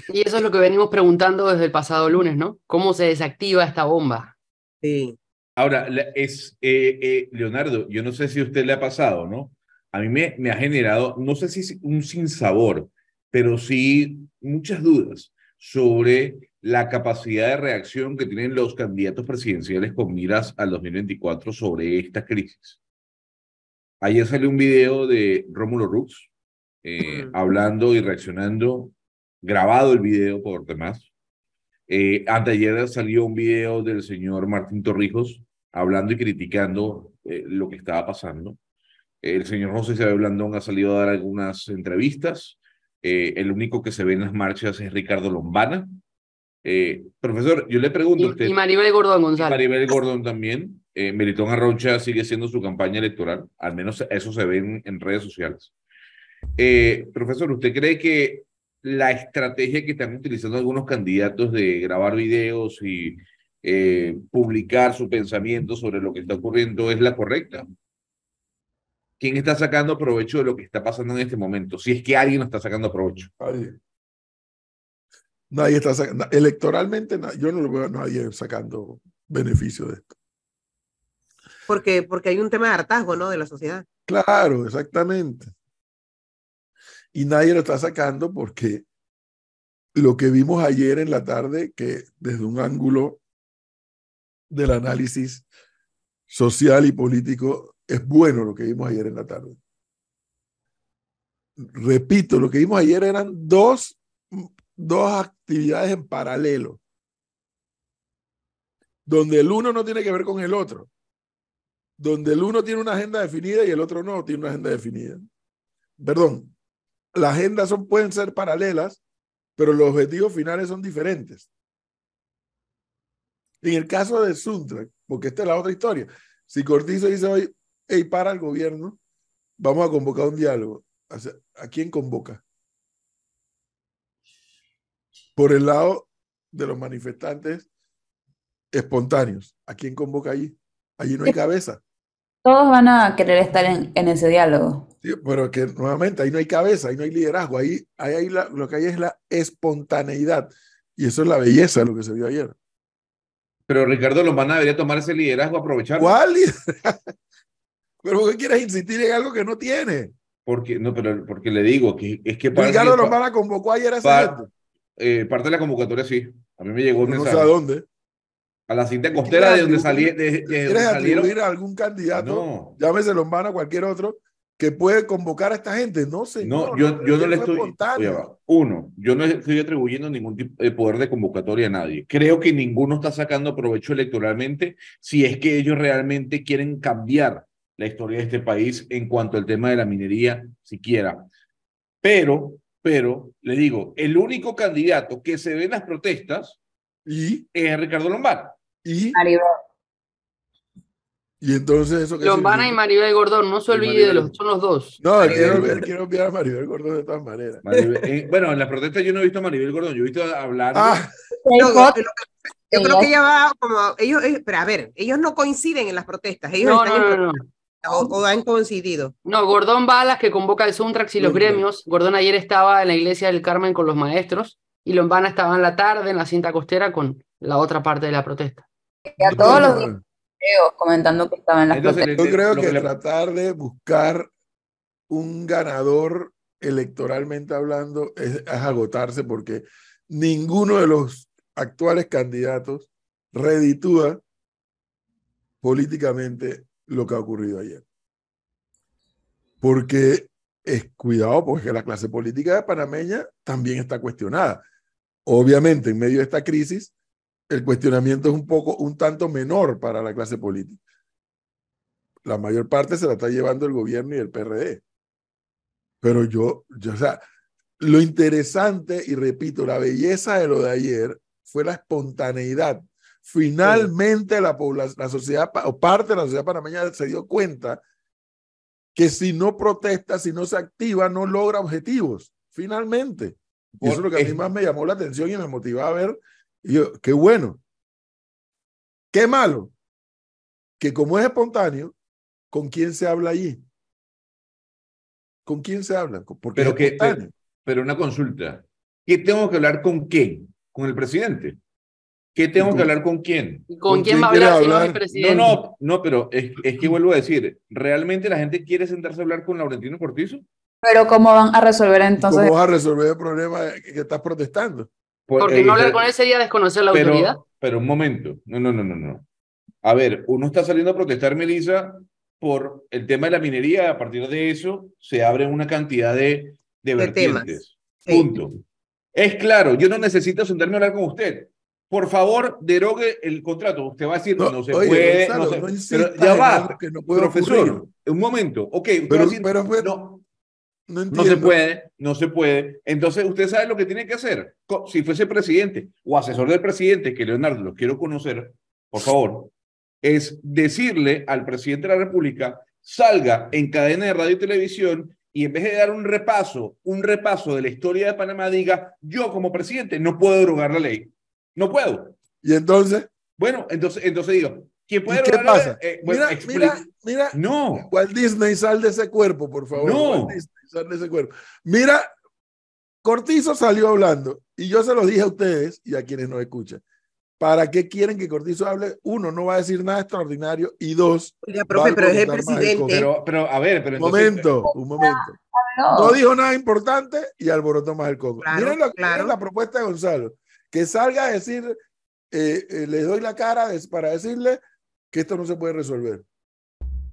Y eso es lo que venimos preguntando desde el pasado lunes, ¿no? ¿Cómo se desactiva esta bomba? Sí. Ahora, es, eh, eh, Leonardo, yo no sé si a usted le ha pasado, ¿no? A mí me, me ha generado, no sé si es un sinsabor, pero sí muchas dudas sobre la capacidad de reacción que tienen los candidatos presidenciales con miras al 2024 sobre esta crisis. Ayer salió un video de Rómulo Rux eh, hablando y reaccionando, grabado el video por demás. Eh, anteayer salió un video del señor Martín Torrijos hablando y criticando eh, lo que estaba pasando. El señor José Isabel Blandón ha salido a dar algunas entrevistas. Eh, el único que se ve en las marchas es Ricardo Lombana. Eh, profesor, yo le pregunto a usted, Y, y Maribel Gordón y González. Maribel Gordon también, eh, Melitón Arrocha sigue haciendo su campaña electoral, al menos eso se ve en, redes sociales. Eh, profesor, ¿usted cree que la estrategia que están utilizando algunos candidatos de grabar videos y eh, publicar su pensamiento sobre lo que está ocurriendo es la correcta? ¿Quién está sacando provecho de lo que está pasando en este momento? Si es que alguien no está sacando provecho. Nadie. Nadie está sacando, electoralmente, yo no lo veo a nadie sacando beneficio de esto. Porque, porque hay un tema de hartazgo, ¿no? De la sociedad. Claro, exactamente. Y nadie lo está sacando porque lo que vimos ayer en la tarde, que desde un ángulo del análisis social y político, es bueno lo que vimos ayer en la tarde. Repito, lo que vimos ayer eran dos, dos actividades en paralelo, donde el uno no tiene que ver con el otro donde el uno tiene una agenda definida y el otro no tiene una agenda definida. Perdón, las agendas son, pueden ser paralelas, pero los objetivos finales son diferentes. En el caso de Suntrack, porque esta es la otra historia, si Cortizo dice hoy, hey, para el gobierno, vamos a convocar un diálogo. ¿A quién convoca? Por el lado de los manifestantes espontáneos, ¿a quién convoca allí? Allí no hay cabeza. Todos van a querer estar en, en ese diálogo. Sí, pero que nuevamente ahí no hay cabeza, ahí no hay liderazgo, ahí, ahí, ahí la- lo que hay es la espontaneidad. Y eso es la belleza de lo que se vio ayer. Pero Ricardo Lombana debería tomar ese liderazgo, aprovecharlo. ¿Cuál liderazgo? ¿Pero por qué quieres insistir en algo que no tiene? Porque, no, pero porque le digo que es que Ricardo Lombana convocó ayer a gente. eh, parte de la convocatoria sí. A mí me llegó un No sé mensaje. a dónde. A la cinta ¿Quieres costera de donde salí, de, de ¿Quieres salieron. atribuir a algún candidato, No, llámese Lombana o cualquier otro, que puede convocar a esta gente? No, señor. no, yo, yo no le estoy. Oye, uno, yo no estoy atribuyendo ningún tipo de poder de convocatoria a nadie. Creo que ninguno está sacando provecho electoralmente si es que ellos realmente quieren cambiar la historia de este país en cuanto al tema de la minería, siquiera. Pero, pero, le digo, el único candidato que se ve en las protestas Y, es Ricardo Lombana. Y, Maribel. y entonces eso que Lombana y Maribel Gordón, no se olvide de los, son los dos. No, él quiere enviar a Maribel Gordón de todas maneras. Maribel- eh, bueno, en las protestas yo no he visto a Maribel Gordón, yo he visto hablar. Ah, yo creo que ella va como ellos, eh, pero a ver, ellos no coinciden en las protestas, ellos No, están no, no, protestas, o, o han coincidido. No, Gordón va a las que convoca el Suntrax y los gremios. Gordón ayer estaba en la iglesia del Carmen con los maestros y Lombana estaba en la tarde en la cinta costera con la otra parte de la protesta. A todos los videos comentando que estaban en las Entonces, Yo creo que le- tratar de buscar un ganador electoralmente hablando es, es agotarse porque ninguno de los actuales candidatos reditúa políticamente lo que ha ocurrido ayer. Porque es cuidado, porque la clase política de panameña también está cuestionada. Obviamente, en medio de esta crisis, el cuestionamiento es un poco, un tanto menor para la clase política la mayor parte se la está llevando el gobierno y el PRD. Pero yo, yo, o sea, lo interesante, y repito, la belleza de lo de ayer fue la espontaneidad. Finalmente la población, la sociedad, o parte de la sociedad panameña se dio cuenta que si no protesta, si no se activa, no logra objetivos. Finalmente. Y eso es lo que a mí más me llamó la atención y me motivaba a ver. Y yo, qué bueno. Qué malo. Que como es espontáneo, ¿con quién se habla allí? ¿Con quién se habla? Porque Pero es que- espontáneo. Pero una consulta. ¿Qué tengo que hablar con quién? ¿Con el presidente? ¿Qué tengo que hablar con quién? ¿Y con, ¿Con quién quién va a hablar si no es el presidente? No, no, no, pero es, es que vuelvo a decir, ¿realmente la gente quiere sentarse a hablar con Laurentino Cortizo? Pero ¿cómo van a resolver entonces? ¿Cómo vas a resolver el problema que estás protestando? Por- Porque eh, no hablar pero- con él sería desconocer la autoridad. pero, pero un momento. No, no, no, no, no. A ver, uno está saliendo a protestar, Melissa, por el tema de la minería. A partir de eso se abren una cantidad de, de De temas. vertientes. Sí. Punto. Es claro, yo no necesito sentarme a hablar con usted. Por favor, derogue el contrato. Usted va a decir, no, No, se oye, puede. Gonzalo, no se- no pero ya va, que no puede profesor. ocurrir. Un momento. Ok, usted va Pero, a decir, pero, pero, no, no se puede, no se puede. Entonces, usted sabe lo que tiene que hacer. Si fuese presidente o asesor del presidente, que Leonardo lo quiero conocer, por favor, es decirle al presidente de la República, salga en cadena de radio y televisión y en vez de dar un repaso, un repaso de la historia de Panamá, diga, yo como presidente no puedo derogar la ley. No puedo. Y entonces, Bueno, entonces, entonces digo, ¿quién puede ¿y qué derogar la ley? pasa? Eh, bueno, mira, mira, mira, No, Walt Disney, sal de ese cuerpo, por favor. No. De ese cuerpo. Mira, Cortizo salió hablando y yo se lo dije a ustedes y a quienes nos escuchan. ¿Para qué quieren que Cortizo hable? Uno, no va a decir nada extraordinario. Y dos, Oiga, profe, pero es el presidente. Pero, pero, a ver, pero Un entonces. momento, un momento. No. No dijo nada importante y alborotó más el coco. Claro, miren, lo- claro. miren la propuesta de Gonzalo. Que salga a decir, eh, eh, les doy la cara para decirle que esto no se puede resolver.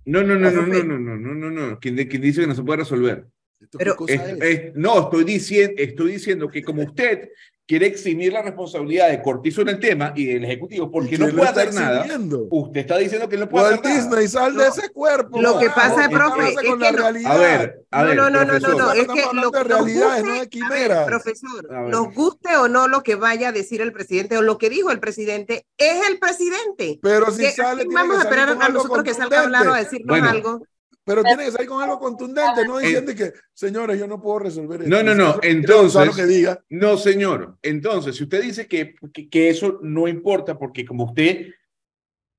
No, no, no, no, no, no, no, no, no, no. ¿Quién, quién dice que no se puede resolver? ¿Esto Pero- qué cosa Es- es? es- no, estoy diciendo, estoy diciendo que como usted quiere eximir la responsabilidad de Cortizo en el tema y del Ejecutivo, porque ¿Y no puede hacer nada, usted está diciendo que no puede Walt hacer nada. Disney, sal de No. ese cuerpo. Lo que pasa, ¿qué profe, es que no-? A ver, a ver, no, no, no, no, no, es que lo, de nos realidades, no de quimeras. profesor, nos guste o no lo que vaya a decir el presidente o lo que dijo el presidente, es el presidente. Pero si ¿Qué- sale, vamos que a esperar a nosotros que salga a hablar o a decirnos Bueno. algo. Pero tiene que salir con algo contundente, no diciendo que, señores, yo no puedo resolver esto. No, no, no, entonces- Gonzalo que diga, No, señor. Entonces, si usted dice que, que, que eso no importa, porque como usted,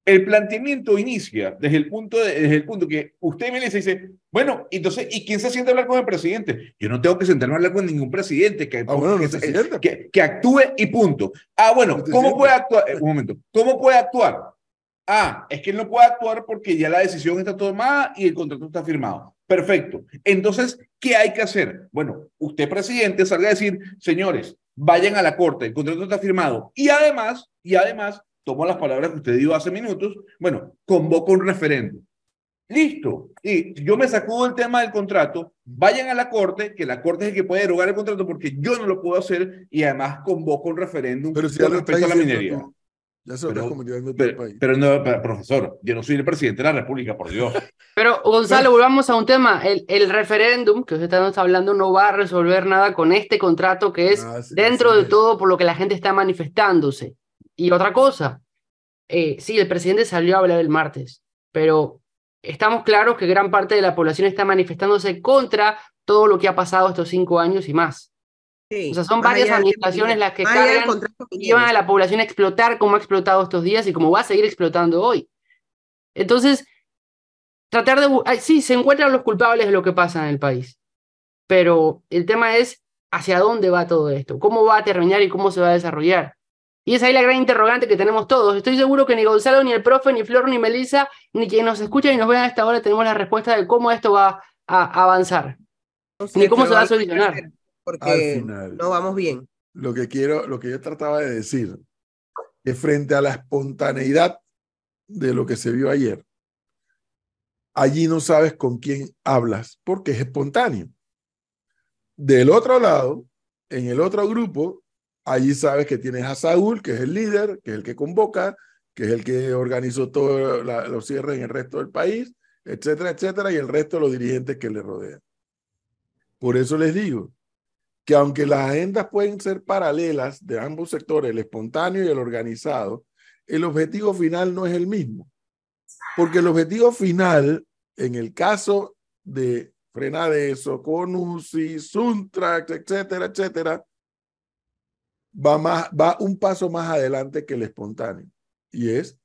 el planteamiento inicia desde el punto, de- desde el punto que usted viene y se dice, bueno, entonces, ¿y quién se siente a hablar con el presidente? Yo no tengo que sentarme a hablar con ningún presidente que, ah, bueno, que, no que, que actúe y punto. Ah, bueno, ¿cómo puede actuar? Eh, un momento, ¿cómo puede actuar? Ah, es que él no puede actuar porque ya la decisión está tomada y el contrato está firmado. Perfecto. Entonces, ¿qué hay que hacer? Bueno, usted, presidente, salga a decir, señores, vayan a la corte, el contrato está firmado. Y además, y además, tomo las palabras que usted dijo hace minutos, bueno, convoco un referéndum. Listo. Y yo me sacudo el tema del contrato, vayan a la corte, que la corte es el que puede derogar el contrato porque yo no lo puedo hacer y además convoco un referéndum Pero si con respecto a la minería. tú, ya se lo Pero- país. no, pero, profesor, yo no soy el presidente de la República, por Dios. Pero, Gonzalo, volvamos a un tema. El, el referéndum que usted está, hablando no va a resolver nada con este contrato que es Ah, sí, dentro de es. todo por lo que la gente está manifestándose. Y otra cosa, eh, sí, el presidente salió a hablar el martes, pero estamos claros que gran parte de la población está manifestándose contra todo lo que ha pasado estos cinco años y más. Sí, O sea, son más varias administraciones las que del cargan llevan a la población a explotar como ha explotado estos días y como va a seguir explotando hoy. Entonces, tratar de... ay, Sí, se encuentran los culpables de lo que pasa en el país, pero el tema es hacia dónde va todo esto, cómo va a terminar y cómo se va a desarrollar. Y es ahí la gran interrogante que tenemos todos. Estoy seguro que ni Gonzalo, ni el profe, ni Flor, ni Melissa, ni quien nos escucha y nos vea a esta hora tenemos la respuesta de cómo esto va a avanzar. Ni cómo se va a solucionar. Porque final. no vamos bien. lo que quiero, lo que yo trataba de decir, que frente a la espontaneidad de lo que se vio ayer, allí no sabes con quién hablas porque es espontáneo. Del otro lado, en el otro grupo, allí sabes que tienes a Saúl, que es el líder, que es el que convoca, que es el que organizó todos los cierres en el resto del país, etcétera, etcétera, y el resto de los dirigentes que le rodean. Por eso les digo, que aunque las agendas pueden ser paralelas de ambos sectores, el espontáneo y el organizado, el objetivo final no es el mismo. Porque el objetivo final, en el caso de Frenadeso, Conusi, Suntrax, etcétera, etcétera, va, más, va un paso más adelante que el espontáneo. Y es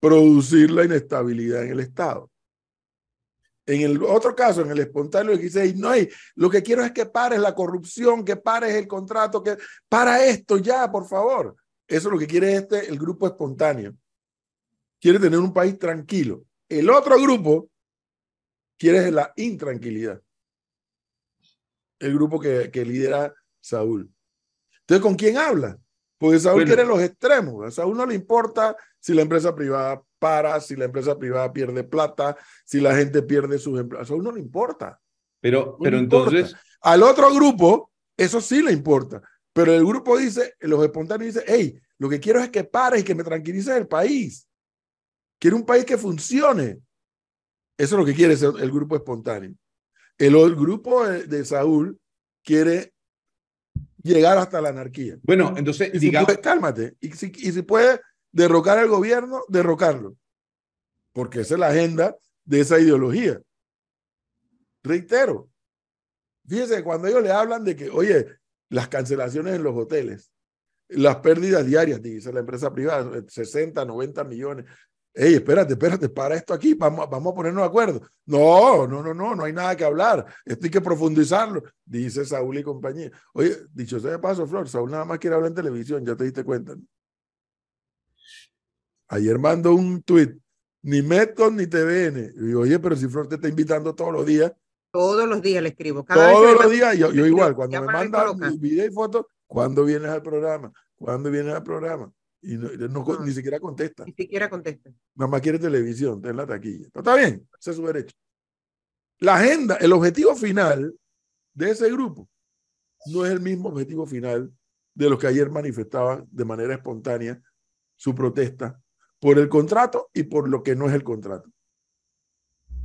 producir la inestabilidad en el Estado. En el otro caso, en el espontáneo, dice, no hay, lo que quiero es que pares la corrupción, que pares el contrato, que para esto ya, por favor. Eso es lo que quiere este, el grupo espontáneo. Quiere tener un país tranquilo. El otro grupo quiere la intranquilidad. El grupo que, que lidera Saúl. Entonces, ¿con quién habla? Porque Saúl Bueno. quiere los extremos. A Saúl no le importa si la empresa privada para, si la empresa privada pierde plata, si la gente pierde sus empleos. A Saúl no le importa. Pero, No pero le importa. entonces, Al otro grupo, eso sí le importa. Pero el grupo dice, los espontáneos dicen, hey, lo que quiero es que pares y que me tranquilices el país. Quiero un país que funcione. Eso es lo que quiere el grupo espontáneo. El, el grupo de, de Saúl quiere llegar hasta la anarquía. bueno, entonces, Y si digamos, puede, cálmate. Y si, y si puede derrocar al gobierno, derrocarlo. Porque esa es la agenda de esa ideología. Reitero, fíjese, cuando ellos le hablan de que, oye, las cancelaciones en los hoteles, las pérdidas diarias, dice la empresa privada, 60, 90 millones. Ey, espérate, espérate, para esto aquí, vamos, vamos a ponernos de acuerdo. No, no, no, no, no hay nada que hablar. Esto hay que profundizarlo, dice Saúl y compañía. Oye, dicho sea de paso, Flor, Saúl nada más quiere hablar en televisión, ya te diste cuenta. Ayer mandó un tuit, ni Metcon ni TVN. Y digo, oye, pero si Flor te está invitando todos los días. Todos los días le escribo. Cada todos los días, yo, yo igual, cuando me manda video y fotos, ¿cuándo vienes al programa? ¿Cuándo vienes al programa? Y no, no- No. ni siquiera contesta. Ni siquiera contesta. Nada más quiere televisión, está en la taquilla. Pero está bien, ese es su derecho. La agenda, el objetivo final de ese grupo no es el mismo objetivo final de los que ayer manifestaban de manera espontánea su protesta por el contrato y por lo que no es el contrato.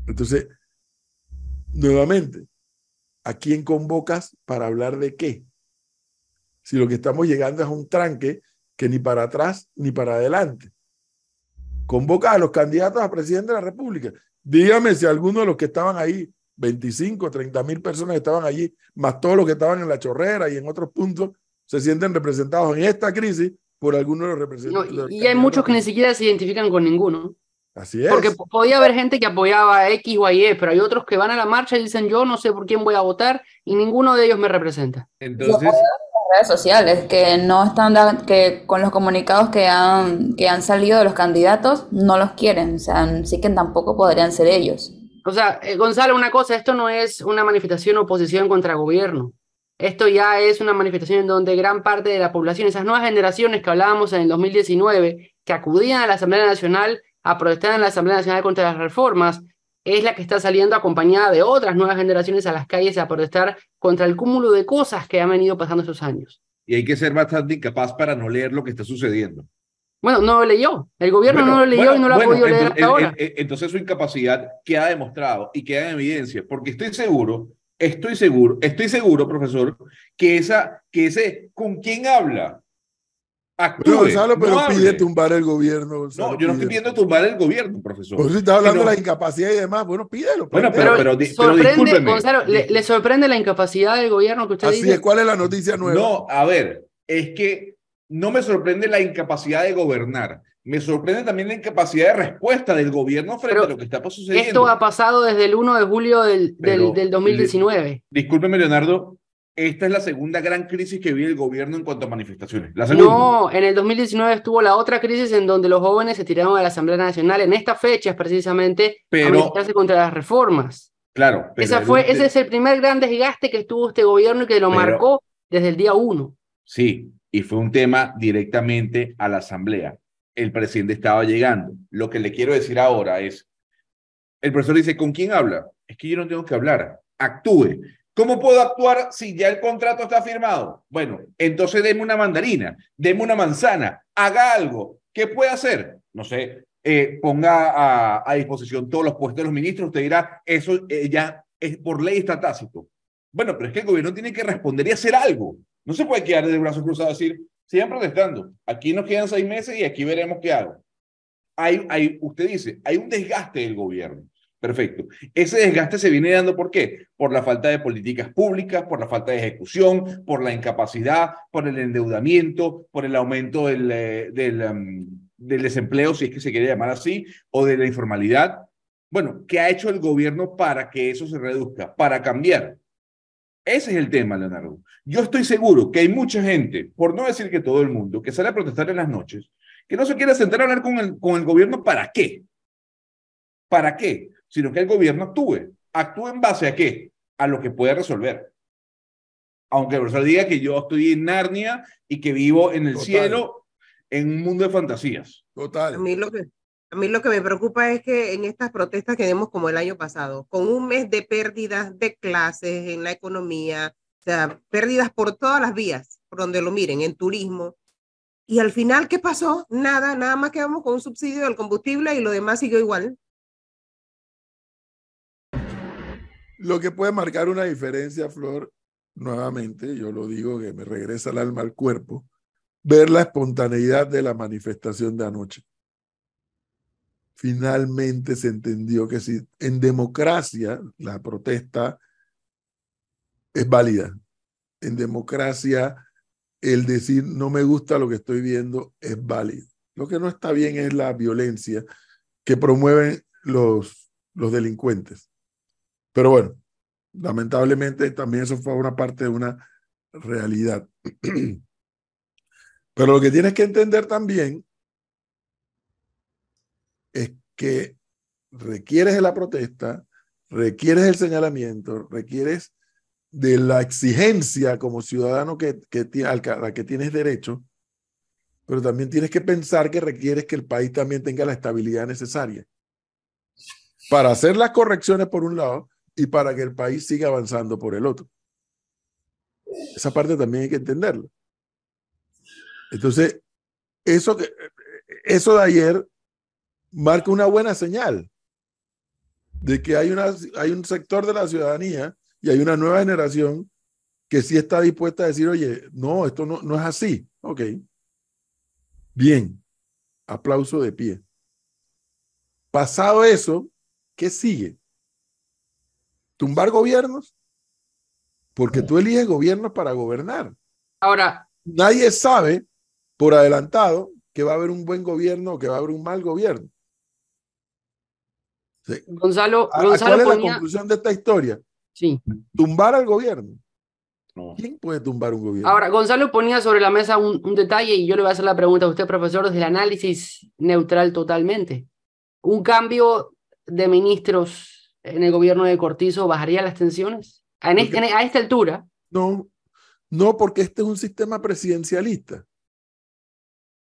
Entonces, nuevamente, ¿a quién convocas para hablar de qué? Si lo que estamos llegando es un tranque que ni para atrás ni para adelante convoca a los candidatos a presidente de la República. Dígame si alguno de los que estaban ahí, 25, 30 mil personas que estaban allí, más todos los que estaban en la chorrera y en otros puntos, se sienten representados en esta crisis por alguno de los No, representantes. de los y, y hay muchos que ni siquiera se identifican con ninguno. Así es. Porque po- podía haber gente que apoyaba a X o a Y, pero hay otros que van a la marcha y dicen yo no sé por quién voy a votar y ninguno de ellos me representa. Entonces, redes sociales que no están da- que con los comunicados que han que han salido de los candidatos no los quieren, o sea, sí que tampoco podrían ser ellos. O sea, eh, Gonzalo, una cosa, esto no es una manifestación o oposición contra gobierno. Esto ya es una manifestación en donde gran parte de la población, esas nuevas generaciones que hablábamos en el 2019, que acudían a la Asamblea Nacional a protestar en la Asamblea Nacional contra las reformas, es la que está saliendo acompañada de otras nuevas generaciones a las calles a protestar contra el cúmulo de cosas que han venido pasando estos años. y hay que ser bastante incapaz para no leer lo que está sucediendo. Bueno, no lo leyó. El gobierno Bueno, no lo leyó bueno, y no lo ha bueno, podido leer hasta en- ahora. en- entonces su incapacidad queda demostrado y queda en evidencia, porque estoy seguro, estoy seguro, estoy seguro, profesor, que esa, que ese, ¿con quién habla? Actúe, Bueno, Gonzalo, pero no pide hable. tumbar el gobierno. Gonzalo, No, yo no estoy pídelo. pidiendo tumbar el gobierno, profesor. Por eso está hablando Sino- de la incapacidad y demás. Bueno, pídelo. Bueno, plantéalo. pero- pero sorprende, discúlpeme. Gonzalo, le, le sorprende la incapacidad del gobierno que usted Así dice? es, ¿cuál es la noticia nueva? No, a ver, es que no me sorprende la incapacidad de gobernar. Me sorprende también la incapacidad de respuesta del gobierno frente Pero a lo que está sucediendo. Esto ha pasado desde el 1 de julio del, del, del 2019. Discúlpeme, Leonardo, esta es la segunda gran crisis que vive el gobierno en cuanto a manifestaciones. La. No, en el 2019 estuvo la otra crisis en donde los jóvenes se tiraron a la Asamblea Nacional en estas fechas precisamente a Pero- manifestarse contra las reformas. Claro. pero Esa fue, ese es el primer gran desgaste que tuvo este gobierno y que lo Pero- marcó desde el día 1. Sí, y fue un tema directamente a la asamblea. El presidente estaba llegando. Lo que le quiero decir ahora es, el profesor dice, ¿con quién habla? Es que yo no tengo que hablar. Actúe. ¿Cómo puedo actuar si ya el contrato está firmado? Bueno, entonces deme una mandarina, deme una manzana, haga algo. ¿Qué puede hacer? No sé, eh, ponga a, disposición todos los puestos de los ministros. Usted dirá, eso eh, ya es, por ley está tácito. Bueno, pero es que el gobierno tiene que responder y hacer algo. No se puede quedar de brazos cruzados y decir, sigan protestando. Aquí nos quedan seis meses y aquí veremos qué hago. Hay, usted dice, hay un desgaste del gobierno. Perfecto. Ese desgaste se viene dando ¿por qué? Por la falta de políticas públicas, por la falta de ejecución, por la incapacidad, por el endeudamiento, por el aumento del, eh, em, del desempleo, si es que se quiere llamar así, o de la informalidad. Bueno, ¿qué ha hecho el gobierno para que eso se reduzca? Para cambiar. Ese es el tema, Leonardo. Yo estoy seguro que hay mucha gente, por no decir que todo el mundo, que sale a protestar en las noches, que no se quiere sentar a hablar con el, con el gobierno para qué. ¿Para qué? Sino que el gobierno actúe. ¿Actúe en base a qué? A lo que puede resolver. Aunque el profesor diga que yo estoy en Narnia y que vivo en el Total. cielo, en un mundo de fantasías. A Total. mí lo que a mí lo que me preocupa es que en estas protestas que vemos como el año pasado, con un mes de pérdidas de clases en la economía, o sea, pérdidas por todas las vías, por donde lo miren, en turismo. Y al final, ¿qué pasó? Nada, nada más quedamos con un subsidio del combustible y lo demás siguió igual. Lo que puede marcar una diferencia, Flor, nuevamente, yo lo digo que me regresa el alma al cuerpo, ver la espontaneidad de la manifestación de anoche. Finalmente se entendió que si en democracia la protesta es válida, en democracia el decir no me gusta lo que estoy viendo es válido. Lo que no está bien es la violencia que promueven los, los delincuentes. Pero bueno, lamentablemente también eso fue una parte de una realidad. Pero lo que tienes que entender también es que requieres de la protesta, requieres el señalamiento, requieres de la exigencia como ciudadano que, que, a la que tienes derecho, pero también tienes que pensar que requieres que el país también tenga la estabilidad necesaria para hacer las correcciones por un lado y para que el país siga avanzando por el otro. Esa parte también hay que entenderlo. Entonces, eso, que, eso de ayer marca una buena señal de que hay, una, hay un sector de la ciudadanía y hay una nueva generación que sí está dispuesta a decir, oye, no, esto no, no es así. Ok. Bien. Aplauso de pie. Pasado eso, ¿qué sigue? ¿Tumbar gobiernos? Porque tú eliges gobiernos para gobernar. Ahora. Nadie sabe por adelantado que va a haber un buen gobierno o que va a haber un mal gobierno. Gonzalo, ¿A, Gonzalo ¿Cuál es ponía- la conclusión de esta historia? Sí. Tumbar al gobierno. No. ¿Quién puede tumbar un gobierno? Ahora, Gonzalo ponía sobre la mesa un, un detalle y yo le voy a hacer la pregunta a usted, profesor, desde el análisis neutral totalmente. ¿Un cambio de ministros en el gobierno de Cortizo bajaría las tensiones? En este- en- a esta altura, No, no, porque este es un sistema presidencialista.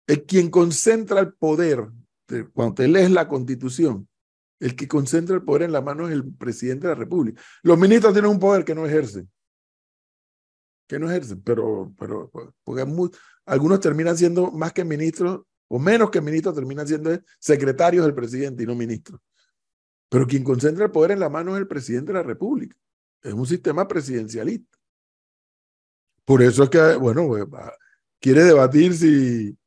El quien concentra el poder, de- cuando te lees la constitución, el que concentra el poder en la mano es el presidente de la República. Los ministros tienen un poder que no ejercen. Que no ejercen, pero, pero porque algunos terminan siendo más que ministros, o menos que ministros, terminan siendo secretarios del presidente y no ministros. Pero quien concentra el poder en la mano es el presidente de la República. Es un sistema presidencialista. Por eso es que, bueno, pues, quiere debatir si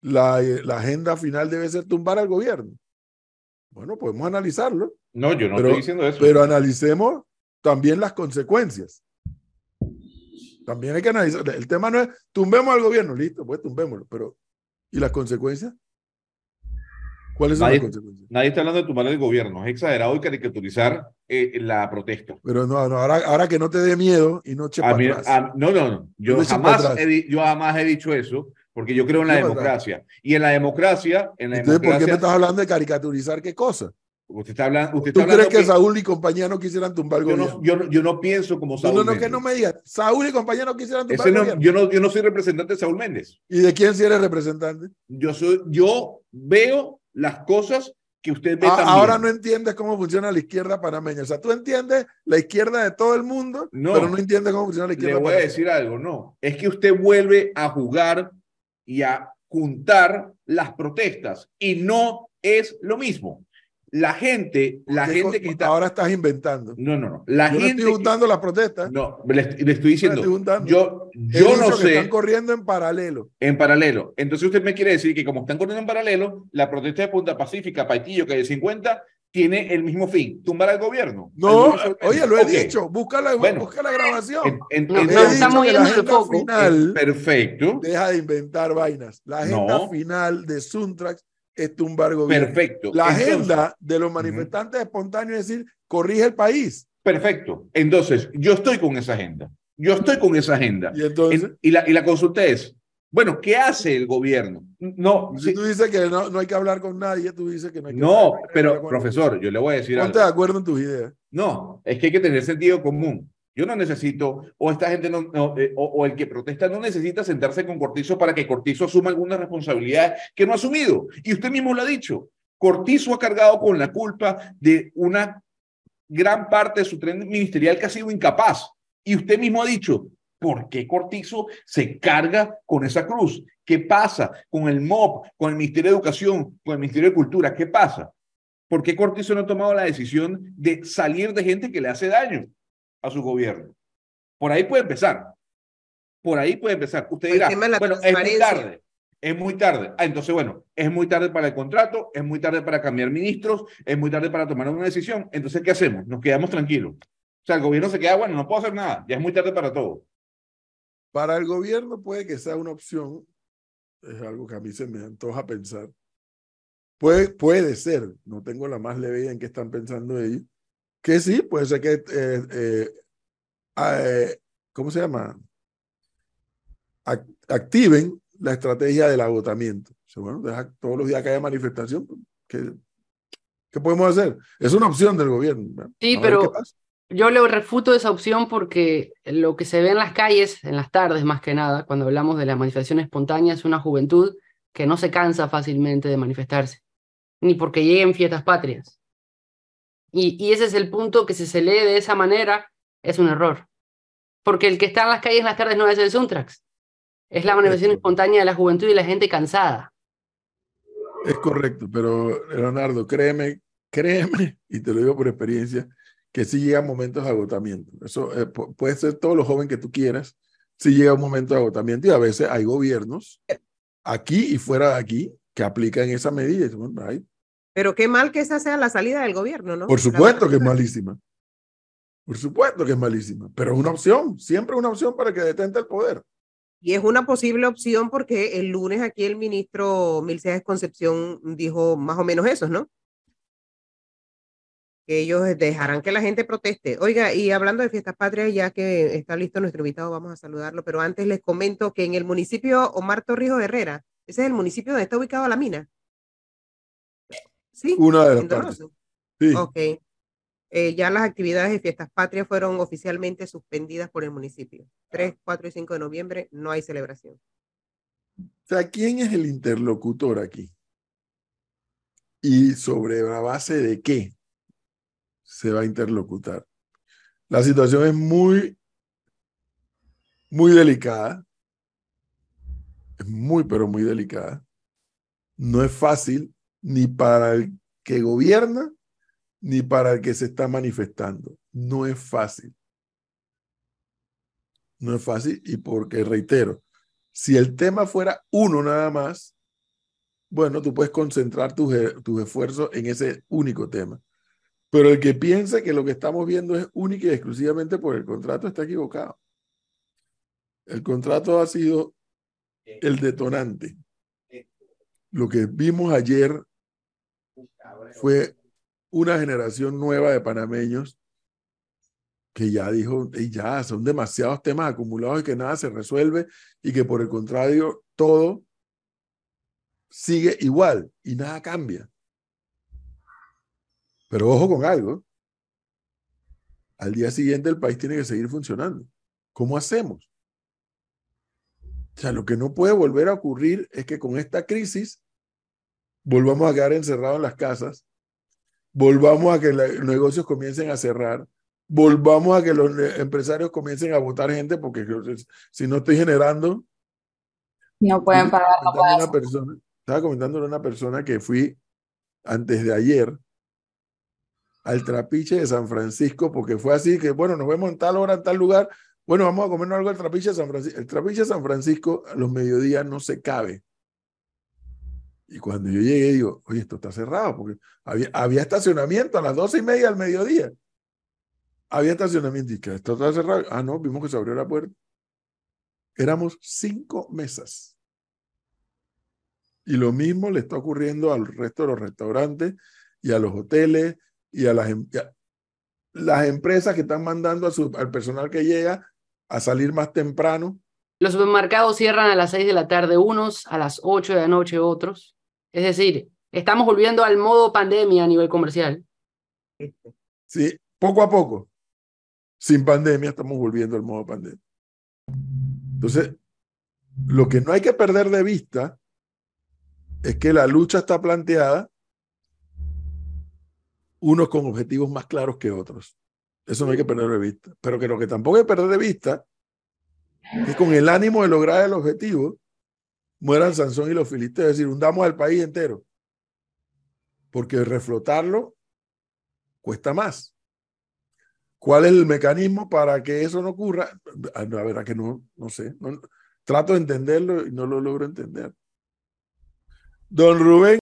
la, la agenda final debe ser tumbar al gobierno. Bueno, podemos analizarlo, No, yo no Pero- estoy diciendo eso. pero analicemos también las consecuencias. También hay que analizar. El tema no es tumbemos al gobierno, listo, pues tumbémoslo, pero ¿y las consecuencias? ¿Cuáles son Nadie- las consecuencias? Nadie está hablando de tumbar el gobierno. Es exagerado y caricaturizar eh, la protesta. Pero no, no, ahora, ahora que no te dé miedo y no eche A para mí- atrás. a- no, no, no. Yo No jamás, he, yo jamás he dicho eso porque yo creo en la democracia. Y en la democracia, en la Entonces, ¿por qué me democracia, estás hablando de caricaturizar qué cosa? usted está hablando, usted ¿Tú está crees hablando que Saúl y compañía no quisieran tumbar el yo, gobierno? no, yo, no, yo no pienso como Saúl no, no, Méndez. que no me digas. Saúl y compañía no quisieran tumbar Ese el no- gobierno. yo, no, yo no soy representante de Saúl Méndez. ¿Y de quién si eres representante? Yo, soy, yo veo las cosas que usted ve A- también. Ah, ahora no entiendes cómo funciona la izquierda panameña. O sea, tú entiendes la izquierda de todo el mundo, No. pero no entiendes cómo funciona la Le izquierda voy a panameña. decir algo, no. Es que usted vuelve a jugar y a juntar las protestas y no es lo mismo. La gente, la ¿Qué gente que está... Ahora estás inventando. No, no, no. La Yo no gente... estoy juntando las protestas. No, le, le estoy No diciendo, estoy juntando. yo, yo no que sé Están corriendo en paralelo. en paralelo. Entonces usted me quiere decir que como están corriendo en paralelo, la protesta de Punta Pacífica, Paitillo, Calle 50, tiene el mismo fin, tumbar al gobierno. No, Al oye, lo he dicho. Busca la, Bueno. busca la grabación. En- en- No, estamos yendo final Perfecto. deja de inventar vainas. La agenda No. final de Suntrax es tumbar gobierno. Perfecto. La Entonces- agenda de los manifestantes espontáneos es decir, corrige el país. Perfecto. Entonces, yo estoy con esa agenda. Yo estoy con esa agenda. Y entonces, En- y, la, y la consulta es, bueno, ¿qué hace el gobierno? No, si sí, tú dices que no, no hay que hablar con nadie, tú dices que no hay que no, hablar pero con profesor, yo le voy a decir. Ponte algo. de acuerdo en tus ideas. No, es que hay que tener sentido común. Yo no necesito, o esta gente no, no, eh, o, o el que protesta no necesita sentarse con Cortizo para que Cortizo asuma algunas responsabilidades que no ha asumido. Y usted mismo lo ha dicho. Cortizo ha cargado con la culpa de una gran parte de su tren ministerial que ha sido incapaz. Y usted mismo ha dicho, ¿por qué Cortizo se carga con esa cruz? ¿Qué pasa con el MOP, con el Ministerio de Educación, con el Ministerio de Cultura? ¿Qué pasa? ¿Por qué Cortizo no ha tomado la decisión de salir de gente que le hace daño a su gobierno? Por ahí puede empezar. Por ahí puede empezar. Usted dirá, bueno, es muy tarde. Es muy tarde. Ah, entonces, bueno, es muy tarde para el contrato, es muy tarde para cambiar ministros, es muy tarde para tomar una decisión. Entonces, ¿qué hacemos? Nos quedamos tranquilos. O sea, el gobierno se queda, bueno, no puedo hacer nada, ya es muy tarde para todo. Para el gobierno puede que sea una opción, es algo que a mí se me antoja pensar, puede, puede ser, no tengo la más leve idea en qué están pensando ellos, que sí, puede ser que, eh, eh, eh, ¿cómo se llama? Ac- activen la estrategia del agotamiento. O sea, bueno, deja todos los días que haya manifestación, ¿qué, qué podemos hacer? Es una opción del gobierno. Sí, A pero. Yo le refuto esa opción porque lo que se ve en las calles, en las tardes más que nada, cuando hablamos de la manifestación espontánea, es una juventud que no se cansa fácilmente de manifestarse, ni porque lleguen fiestas patrias. Y, y ese es el punto que si se lee de esa manera es un error. Porque el que está en las calles en las tardes no es el Suntrax, es la manifestación espontánea de la juventud y la gente cansada. Es correcto, pero Leonardo, créeme, créeme, y te lo digo por experiencia, que sí llegan momentos de agotamiento. Eso eh, pu- puede ser todo lo joven que tú quieras, sí llega un momento de agotamiento y a veces hay gobiernos aquí y fuera de aquí que aplican esa medida. Pero qué mal que esa sea la salida del gobierno, ¿no? por supuesto que es malísima. Por supuesto que es malísima, pero es una opción, siempre una opción para que detente el poder. Y es una posible opción porque el lunes aquí el ministro Milceas Concepción dijo más o menos eso, ¿no? Ellos dejarán que la gente proteste. Oiga, y hablando de fiestas patrias, ya que está listo nuestro invitado, vamos a saludarlo, pero antes les comento que en el municipio Omar Torrijos Herrera, ese es el municipio donde está ubicada la mina. Sí, Una de las partes. Sí, Ok. Eh, ya las actividades de fiestas patrias fueron oficialmente suspendidas por el municipio. 3, 4 y 5 de noviembre no hay celebración. O sea, ¿quién es el interlocutor aquí? ¿Y sobre la base de qué se va a interlocutar? La situación es muy, muy delicada. Es muy, pero muy delicada. No es fácil ni para el que gobierna ni para el que se está manifestando. No es fácil. No es fácil y porque, reitero, si el tema fuera uno nada más, bueno, tú puedes concentrar tus, e- tus esfuerzos en ese único tema. Pero el que piensa que lo que estamos viendo es única y exclusivamente por el contrato está equivocado. El contrato ha sido el detonante. Lo que vimos ayer fue una generación nueva de panameños que ya dijo, "Ey, ya son demasiados temas acumulados y que nada se resuelve y que por el contrario todo sigue igual y nada cambia. Pero ojo con algo. Al día siguiente el país tiene que seguir funcionando. ¿Cómo hacemos? O sea, lo que no puede volver a ocurrir es que con esta crisis volvamos a quedar encerrados en las casas, volvamos a que los negocios comiencen a cerrar, volvamos a que los empresarios comiencen a votar gente, porque si no estoy generando, No pueden pagar, estaba comentando a una persona que fui antes de ayer al trapiche de San Francisco, porque fue así que, bueno, nos vemos en tal hora, en tal lugar, bueno, vamos a comernos algo al trapiche de San Francisco. El trapiche de San Francisco a los mediodías no se cabe. Y cuando yo llegué, digo, oye, esto está cerrado, porque había, había estacionamiento a las doce y media del mediodía. Había estacionamiento y que esto está cerrado. Ah, no, vimos que se abrió la puerta. Éramos cinco mesas. Y lo mismo le está ocurriendo al resto de los restaurantes y a los hoteles y a las, em- a- las empresas que están mandando a su, al personal que llega a salir más temprano. Los supermercados cierran a las 6 de la tarde unos, a las 8 de la noche otros. Es decir, estamos volviendo al modo pandemia a nivel comercial. Sí, poco a poco, sin pandemia, estamos volviendo al modo pandemia. Entonces, lo que no hay que perder de vista es que la lucha está planteada unos con objetivos más claros que otros. Eso no hay que perder de vista. Pero que lo que tampoco hay que perder de vista es que con el ánimo de lograr el objetivo, mueran Sansón y los filisteos, es decir, hundamos al país entero. Porque reflotarlo cuesta más. ¿Cuál es el mecanismo para que eso no ocurra? Ah, La verdad que no, no sé. No- trato de entenderlo y no lo logro entender. Don Rubén.